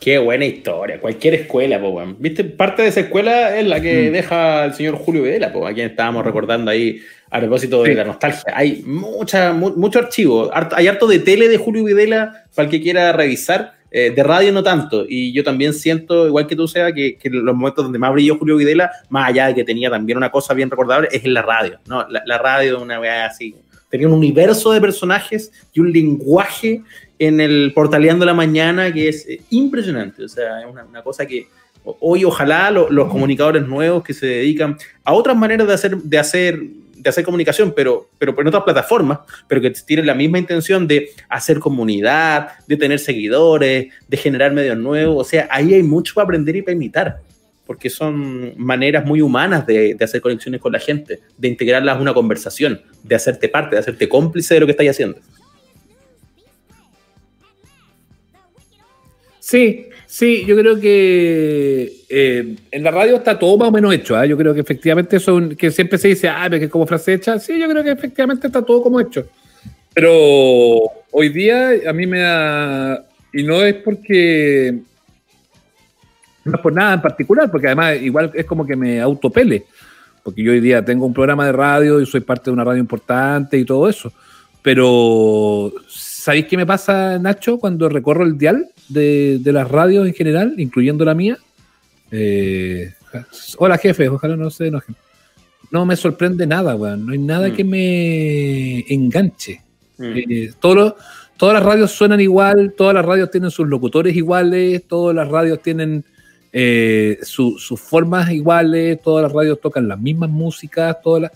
Qué buena historia. Cualquier escuela, po. ¿Viste? Parte de esa escuela es la que Mm. deja el señor Julio Videla, po, a quien estábamos recordando ahí a propósito de la nostalgia. Hay mucha, mu- mucho archivo. Harto- hay harto de tele de Julio Videla para el que quiera revisar. eh, de radio no tanto. Y yo también siento, igual que tú, Seba, que, que los momentos donde más brilló Julio Videla, más allá de que tenía también una cosa bien recordable, es en la radio. ¿no? La, la radio, una weá así. Tenía un universo de personajes y un lenguaje en el Portaleando la Mañana que es eh, impresionante. O sea, es una, una cosa que hoy ojalá lo- los comunicadores nuevos que se dedican a otras maneras de hacer, de hacer, de hacer comunicación, pero, pero en otras plataformas, pero que tienen la misma intención de hacer comunidad, de tener seguidores, de generar medios nuevos. O sea, ahí hay mucho para aprender y para imitar. Porque son maneras muy humanas de, hacer conexiones con la gente, de integrarlas a una conversación, de hacerte parte, de hacerte cómplice de lo que estáis haciendo. Sí, sí, yo creo que eh, en la radio está todo más o menos hecho. ¿ah? Yo creo que efectivamente un- que siempre se dice, ah, que como frase hecha. Sí, yo creo que efectivamente está todo como hecho. Pero hoy día a mí me da, y no es porque, no es por nada en particular, porque además igual es como que me autopele, porque yo hoy día tengo un programa de radio y soy parte de una radio importante y todo eso. Pero, ¿sabéis qué me pasa, Nacho, cuando recorro el dial de, de las radios en general, incluyendo la mía? Eh, hola, jefe, ojalá no se enojen. No me sorprende nada, weón. No hay nada Mm. que me enganche. Eh, todos los- todas las radios suenan igual, todas las radios tienen sus locutores iguales, todas las radios tienen eh, su- sus formas iguales, todas las radios tocan las mismas músicas, todas las.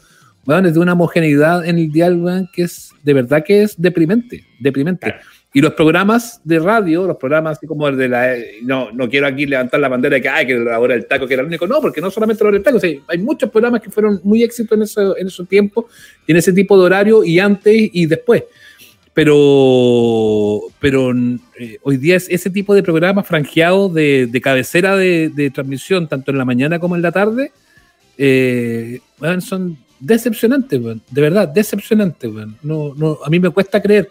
Weón, es de una homogeneidad en el weón, que es de verdad que es deprimente, deprimente. Y los programas de radio, los programas así como el de la. No, no quiero aquí levantar la bandera de que, ay, que la hora del taco que era el único. No, porque no solamente la hora del taco, o sea, hay muchos programas que fueron muy éxitos en, ese, en esos tiempos, y en ese tipo de horario, y antes y después. Pero, pero eh, hoy día es ese tipo de programas franjeados de, de cabecera de, de transmisión, tanto en la mañana como en la tarde, eh, weón, son decepcionantes, weón, de verdad, decepcionantes. weón. No, no, a mí me cuesta creer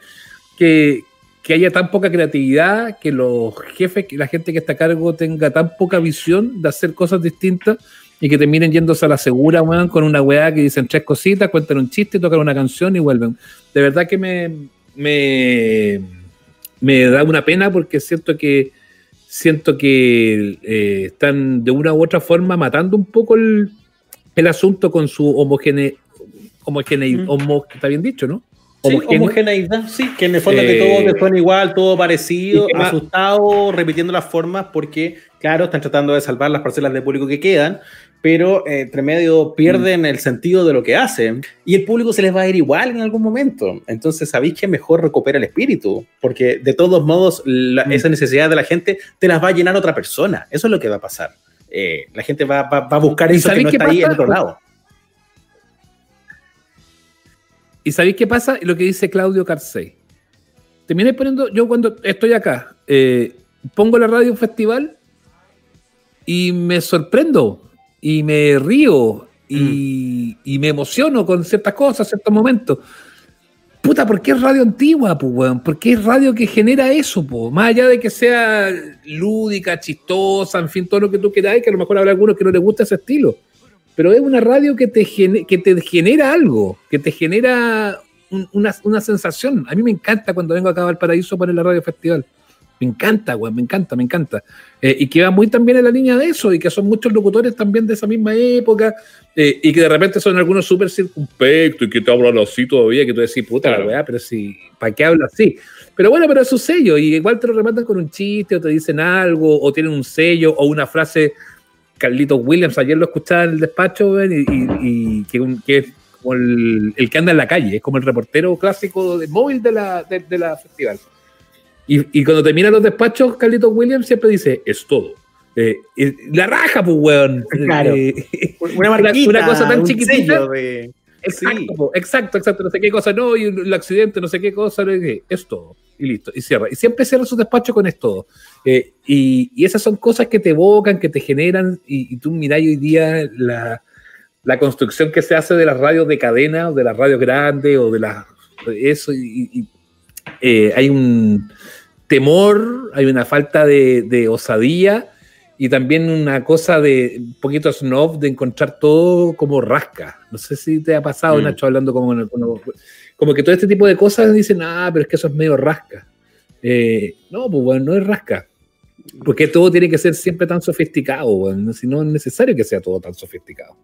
que, que haya tan poca creatividad, que los jefes, que la gente que está a cargo tenga tan poca visión de hacer cosas distintas y que terminen yéndose a la segura, weón, con una weá que dicen tres cositas, cuentan un chiste, tocan una canción y vuelven. De verdad que me, me, me da una pena porque siento que siento que eh, están de una u otra forma matando un poco el, el asunto con su homogene, homogene, homo- está bien dicho, ¿no? Sí, Homogene- homogeneidad, sí, que en el fondo Eh, que todo te suena igual, todo parecido, asustado, repitiendo las formas, porque, claro, están tratando de salvar las parcelas de público que quedan, pero eh, entre medio pierden el sentido de lo que hacen y el público se les va a ir igual en algún momento. Entonces, sabéis que mejor recupera el espíritu, porque de todos modos, la- esa necesidad de la gente te las va a llenar otra persona. Eso es lo que va a pasar. Eh, la gente va, va- va a buscar ¿Y eso que no está ahí en pasa? otro lado. ¿Y sabéis qué pasa? Lo que dice Claudio Carcey. Terminé poniendo, yo cuando estoy acá, eh, pongo la radio festival y me sorprendo y me río y, y me emociono con ciertas cosas, ciertos momentos. Puta, ¿por qué es radio antigua, pues, weón? ¿Por qué es radio que genera eso, po? Más allá de que sea lúdica, chistosa, en fin, todo lo que tú quieras, que a lo mejor habrá algunos que no les gusta ese estilo. pero es una radio que te, que te genera algo, que te genera un- una, una sensación. A mí me encanta cuando vengo acá al paraíso poner la radio festival. Me encanta, weón, me encanta, me encanta. Eh, y que va muy también en la línea de eso, y que son muchos locutores también de esa misma época, eh, y que de repente son algunos súper circunspectos y que te hablan así todavía, que tú decís, puta la weá, pero si, ¿para qué habla así? Pero bueno, pero es su sello, y igual te lo rematan con un chiste, o te dicen algo, o tienen un sello, o una frase. Carlitos Williams, ayer lo escuchaba en el despacho, weón, y, y- y que, un- que es como el, el que anda en la calle, es como el reportero clásico de móvil de la, de, de la festival. Y, y cuando termina los despachos, Carlitos Williams siempre dice, es todo. Eh, eh, la raja, pues, weón. Claro. Eh, Una marquita, una cosa tan un chiquitita. de- Exacto, exacto, exacto, no sé qué cosa, no, y el accidente, no sé qué cosa, no sé qué, es todo. Y listo, y cierra. Y siempre cierra su despacho con es todo. Eh, y, y esas son cosas que te evocan, que te generan, y, y tú mirás hoy día la, la construcción que se hace de las radios de cadena, o de las radios grandes, o de las. Eso, y, hay un temor, hay una falta de, de osadía y también una cosa de un poquito snob de encontrar todo como rasca. No sé si te ha pasado, Mm. Nacho, hablando como, como, como que todo este tipo de cosas dicen, ah, pero es que eso es medio rasca. Eh, no, pues bueno, no es rasca. Porque todo tiene que ser siempre tan sofisticado, bueno, si no es necesario que sea todo tan sofisticado.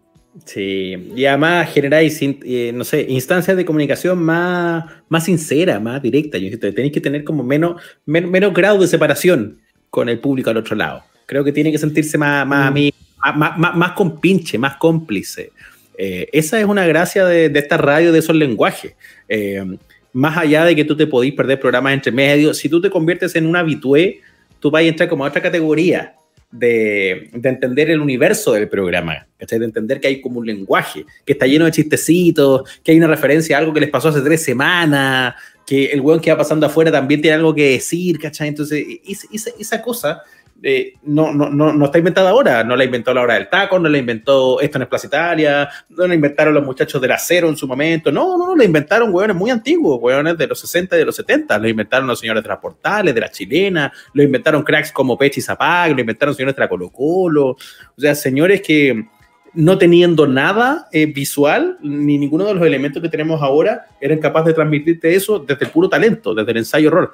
Sí, y además generáis, eh, no sé, instancias de comunicación más, más sinceras, más directas. Yo insisto, tenéis que tener como menos, men- menos grado de separación con el público al otro lado. Creo que tiene que sentirse más, más, más, más, más compinche, más cómplice. Eh, esa es una gracia de, de esta radio, de esos lenguajes. Eh, más allá de que tú te podís perder programas entre medio, si tú te conviertes en un habitué, tú vas a entrar como a otra categoría de, de entender el universo del programa, ¿cachai? de entender que hay como un lenguaje, que está lleno de chistecitos, que hay una referencia a algo que les pasó hace tres semanas, que el weón que va pasando afuera también tiene algo que decir, ¿cachai? Entonces, esa, esa cosa eh, no, no, no, no está inventada ahora, no la inventó la hora del taco, no la inventó esto no es Plaza Italia, no la inventaron los muchachos del acero en su momento, no, no, no, la inventaron weones muy antiguos, weones de los 60 y de los 70, lo inventaron los señores de las portales, de la chilena, lo inventaron cracks como Pechi Zapag, lo inventaron señores de la Colo Colo, o sea, señores que no teniendo nada eh, visual, ni ninguno de los elementos que tenemos ahora, eran capaces de transmitirte eso desde el puro talento, desde el ensayo rol.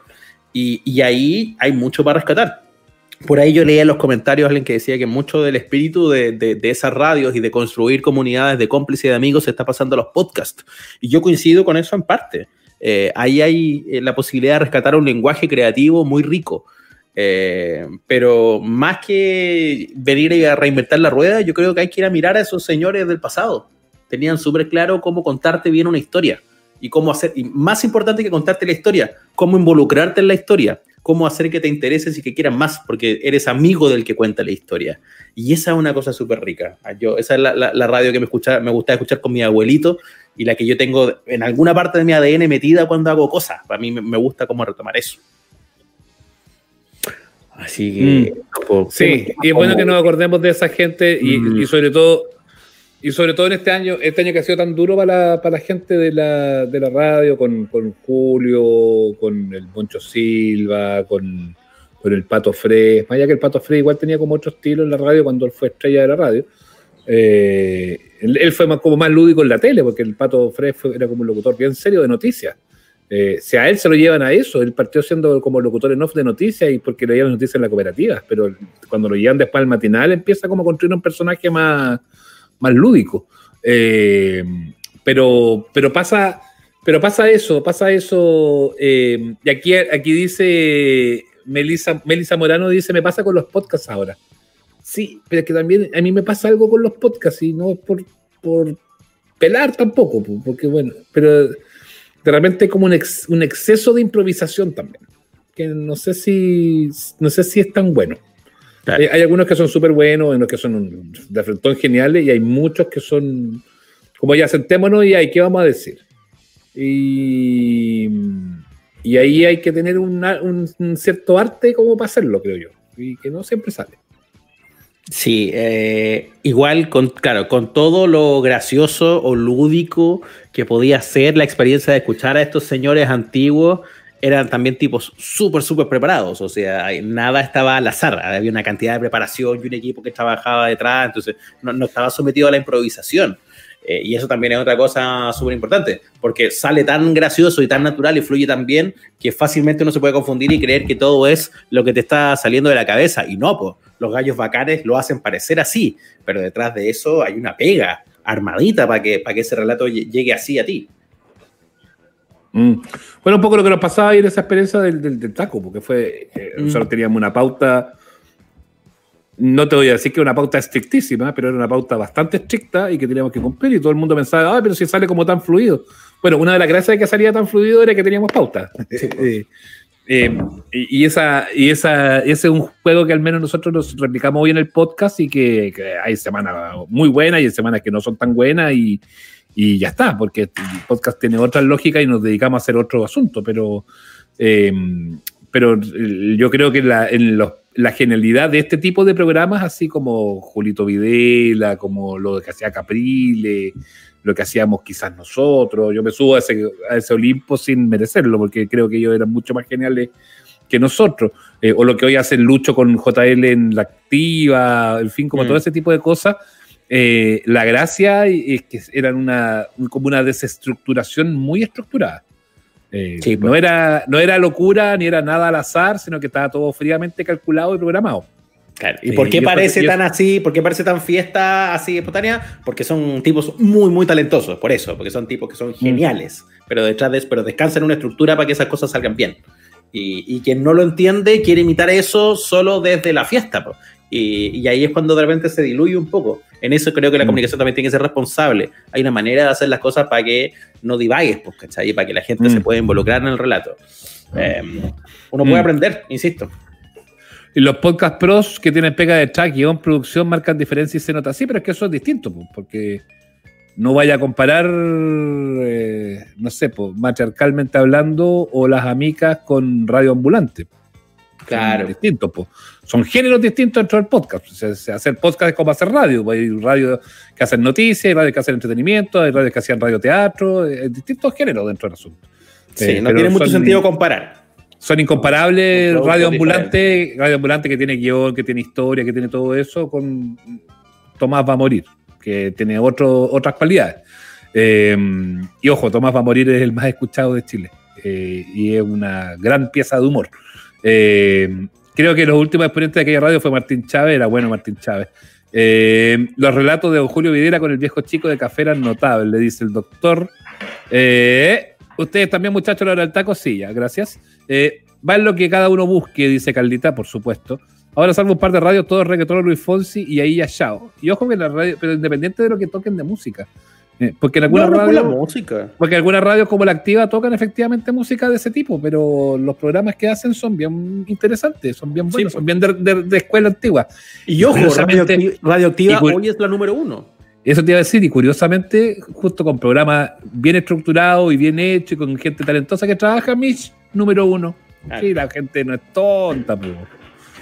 Y, y ahí hay mucho para rescatar. Por ahí yo leía en los comentarios alguien que decía que mucho del espíritu de, de, de esas radios y de construir comunidades de cómplices y de amigos se está pasando a los podcasts. Y yo coincido con eso en parte. Eh, ahí hay eh, la posibilidad de rescatar un lenguaje creativo muy rico. Eh, pero más que venir a reinventar la rueda, yo creo que hay que ir a mirar a esos señores del pasado. Tenían súper claro cómo contarte bien una historia y cómo hacer, y más importante que contarte la historia, cómo involucrarte en la historia, cómo hacer que te intereses y que quieras más, porque eres amigo del que cuenta la historia. Y esa es una cosa súper rica. Yo, esa es la, la, la radio que me, escucha, me gusta escuchar con mi abuelito y la que yo tengo en alguna parte de mi ADN metida cuando hago cosas. Para mí me, me gusta cómo retomar eso. Así que. Mm. Sí, y es bueno que nos acordemos de esa gente y, mm. y, sobre todo. Y sobre todo en este año, este año que ha sido tan duro para la, para la gente de la, de la radio, con, con Julio, con el Moncho Silva, con, con el Pato Fres, más allá que el Pato Fres igual tenía como otro estilo en la radio cuando él fue estrella de la radio. Eh, él, fue más, como más lúdico en la tele, porque el Pato Fres era como un locutor bien serio de noticias. Eh, si a él se lo llevan a eso, él partió siendo como locutor en off de noticias y porque le llevan noticias en la cooperativa, pero cuando lo llevan después al matinal empieza como a construir un personaje más, más lúdico. Eh, pero, pero, pasa, pero pasa eso, pasa eso. Eh, y aquí, aquí dice Melissa, Melissa Morano, dice, me pasa con los podcasts ahora. Sí, pero es que también a mí me pasa algo con los podcasts y no por, por pelar tampoco, porque bueno, pero de repente como un, ex, un, exceso de improvisación también, que no sé si, no sé si es tan bueno. Claro. Hay, hay, algunos que son súper buenos, unos que son de frentón geniales y hay muchos que son como ya sentémonos y hay, ¿qué vamos a decir? Y, y ahí hay que tener una, un, un, cierto arte como para hacerlo, creo yo, y que no siempre sale. Sí, eh, igual con, claro, con todo lo gracioso o lúdico que podía ser la experiencia de escuchar a estos señores antiguos, eran también tipos súper, súper preparados. O sea, nada estaba al azar. Había una cantidad de preparación y un equipo que trabajaba detrás. Entonces, no, no estaba sometido a la improvisación. Eh, y eso también es otra cosa súper importante, porque sale tan gracioso y tan natural y fluye tan bien que fácilmente uno se puede confundir y creer que todo es lo que te está saliendo de la cabeza. Y no, pues, los gallos bacanes lo hacen parecer así, pero detrás de eso hay una pega armadita para que, para que ese relato lle- llegue así a ti. Mm. Bueno, un poco lo que nos pasaba ahí en esa experiencia del, del, del taco, porque fue, eh, Mm. nosotros teníamos una pauta, no te voy a decir que una pauta estrictísima, pero era una pauta bastante estricta y que teníamos que cumplir y todo el mundo pensaba, ah, pero si sale como tan fluido. Bueno, una de las gracias de que salía tan fluido era que teníamos pauta. <laughs> Eh, eh, y, y esa, y esa, ese es un juego que al menos nosotros nos replicamos hoy en el podcast y que, que hay semanas muy buenas y hay semanas que no son tan buenas y, y ya está, porque el podcast tiene otra lógica y nos dedicamos a hacer otro asunto, pero, eh, pero eh, yo creo que la, en los- la genialidad de este tipo de programas, así como Julito Videla, como lo que hacía Caprile, lo que hacíamos quizás nosotros, yo me subo a ese, a ese Olimpo sin merecerlo, porque creo que ellos eran mucho más geniales que nosotros, Eh, o lo que hoy hacen Lucho con JL en la activa, en fin, como Mm. todo ese tipo de cosas, eh, la gracia es que eran una, como una desestructuración muy estructurada. Eh, Sí, pues. no, era, no era locura ni era nada al azar, sino que estaba todo fríamente calculado y programado. Claro. ¿Y por qué eso- parece y eso- tan así? ¿Por qué parece tan fiesta así espontánea? Porque son tipos muy, muy talentosos, por eso, porque son tipos que Mm. son geniales, pero detrás de pero descansan en una estructura para que esas cosas salgan bien. Y, y quien no lo entiende quiere imitar eso solo desde la fiesta. po. Y, y ahí es cuando de repente se diluye un poco. En eso creo que la Mm. comunicación también tiene que ser responsable. Hay una manera de hacer las cosas para que no divagues, pues, ¿cachai? Y para que la gente Mm. se pueda involucrar en el relato. Eh, uno puede Mm. aprender, insisto. Y los podcast pros que tienen pega de track, guion, producción, marcan diferencia y se nota así, pero es que eso es distinto, po, porque no vaya a comparar, eh, no sé, pues, matriarcalmente hablando, o las amicas con radio ambulante. Claro. Son distintos, po. Son géneros distintos dentro del podcast. O sea, se- hacer podcast es como hacer radio. Hay radio que hacen noticias, hay radio que hacen entretenimiento, hay radio que hacían radioteatro, eh, distintos géneros dentro del asunto. Sí, Eh, no tiene mucho son- sentido comparar. son incomparables Radio Ambulante, Radio Ambulante que tiene guion, que tiene historia, que tiene todo eso, con Tomás va a morir, que tiene otro, otras cualidades. Eh, y ojo, Tomás va a morir es el más escuchado de Chile eh, y es una gran pieza de humor. Eh, creo que los últimos exponentes de aquella radio fue Martín Chávez, era bueno Martín Chávez. Eh, los relatos de don Julio Videra con el viejo chico de café eran notables, le dice el doctor. Eh, Ustedes también, muchachos, lo del taco, sí, ya, gracias. Eh, va en lo que cada uno busque, dice Caldita, por supuesto. Ahora salvo un par de radios, todo reggaetón Luis Fonsi y ahí ya chao. Y ojo que la radio, pero independiente de lo que toquen de música. Eh, porque en algunas No, no radios. música. Porque algunas radios como la activa tocan efectivamente música de ese tipo, pero los programas que hacen son bien interesantes, son bien buenos, son bien de, de- de escuela antigua. Y ojo, Radioactiva, y cu- hoy es la número uno. Eso te iba a decir, y curiosamente, justo con programas bien estructurados y bien hechos y con gente talentosa que trabaja, Mitch, número uno. Claro. Sí, la gente no es tonta, po.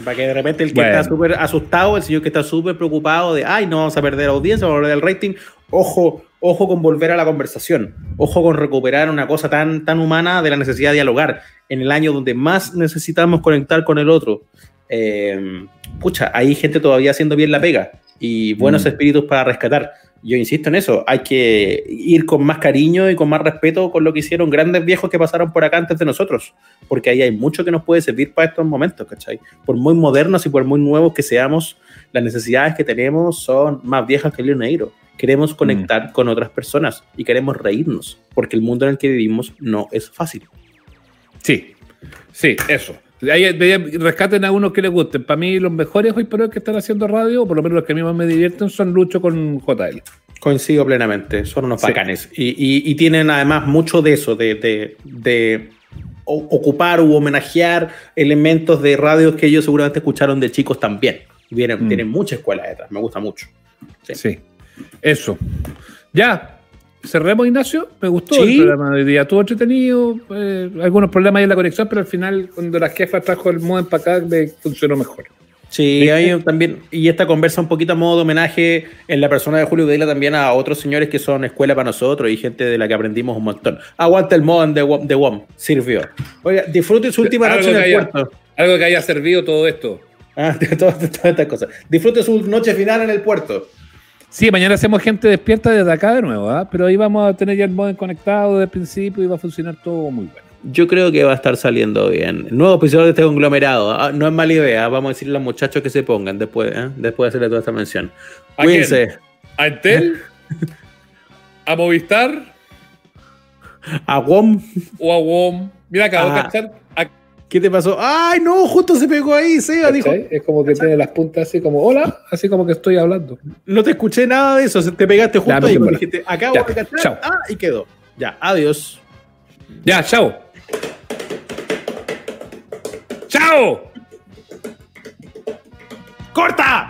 Para que de repente el que Bueno. está súper asustado, el señor que está súper preocupado de, ay, no vamos a perder audiencia, vamos a perder el rating, ojo, ojo con volver a la conversación, ojo con recuperar una cosa tan, tan humana de la necesidad de dialogar en el año donde más necesitamos conectar con el otro. Eh, pucha, hay gente todavía haciendo bien la pega y buenos Mm. espíritus para rescatar. Yo insisto en eso, hay que ir con más cariño y con más respeto con lo que hicieron grandes viejos que pasaron por acá antes de nosotros, porque ahí hay mucho que nos puede servir para estos momentos, ¿cachai? Por muy modernos y por muy nuevos que seamos, las necesidades que tenemos son más viejas que el León Negro. Queremos conectar con otras personas y queremos reírnos, porque el mundo en el que vivimos no es fácil. Sí, sí, eso. Ahí, rescaten a unos que les gusten. Para mí, los mejores hoy por hoy que están haciendo radio, o por lo menos los que a mí más me divierten, son Lucho con JL. Coincido plenamente, son unos Sí. bacanes. Y, y- y tienen además mucho de eso, de, de- de o- ocupar u homenajear elementos de radios que ellos seguramente escucharon de chicos también. Vienen, Mm. Tienen mucha escuela detrás, me gusta mucho. Sí. Eso. Ya. Cerremos, Ignacio. Me gustó Sí. el programa de hoy día. Estuvo entretenido. eh, algunos problemas ahí en la conexión, pero al final, cuando la jefa trajo el modem para acá, me funcionó mejor. Sí, hay también, y esta conversa un poquito a modo de homenaje en la persona de Julio Videla también a otros señores que son escuela para nosotros y gente de la que aprendimos un montón. Aguanta el modo de WOM, de WOM, sirvió. Oiga, disfrute su última noche en el haya- puerto. Algo que haya servido todo esto. Ah, <laughs> todas estas cosas. Disfrute su noche final en el puerto. Sí, mañana hacemos gente despierta desde acá de nuevo, ¿ah? pero ahí vamos a tener ya el modem conectado desde el principio y va a funcionar todo muy bueno. Yo creo que va a estar saliendo bien. Nuevo episodio de este conglomerado. Ah, no es mala idea. Vamos a decirle a los muchachos que se pongan después, ¿eh? después de hacerle toda esta mención. ¿A Cuídense. ¿A Entel? <laughs> ¿A Movistar? A WOM. ¿O a WOM? Mira, acabo de Ah. cachar. ¿Qué te pasó? ¡Ay, no! Justo se pegó ahí, Seba. Dijo. Es como que tiene las puntas así como, hola, así como que estoy hablando. no te escuché nada de eso. Te pegaste justo ahí. Dijiste, acabo Ya, de cachar. chao. Ah, y quedó. Ya, adiós. Ya, chao. ¡Chao! ¡Corta!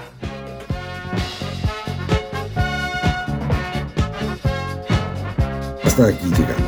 Hasta aquí llegamos.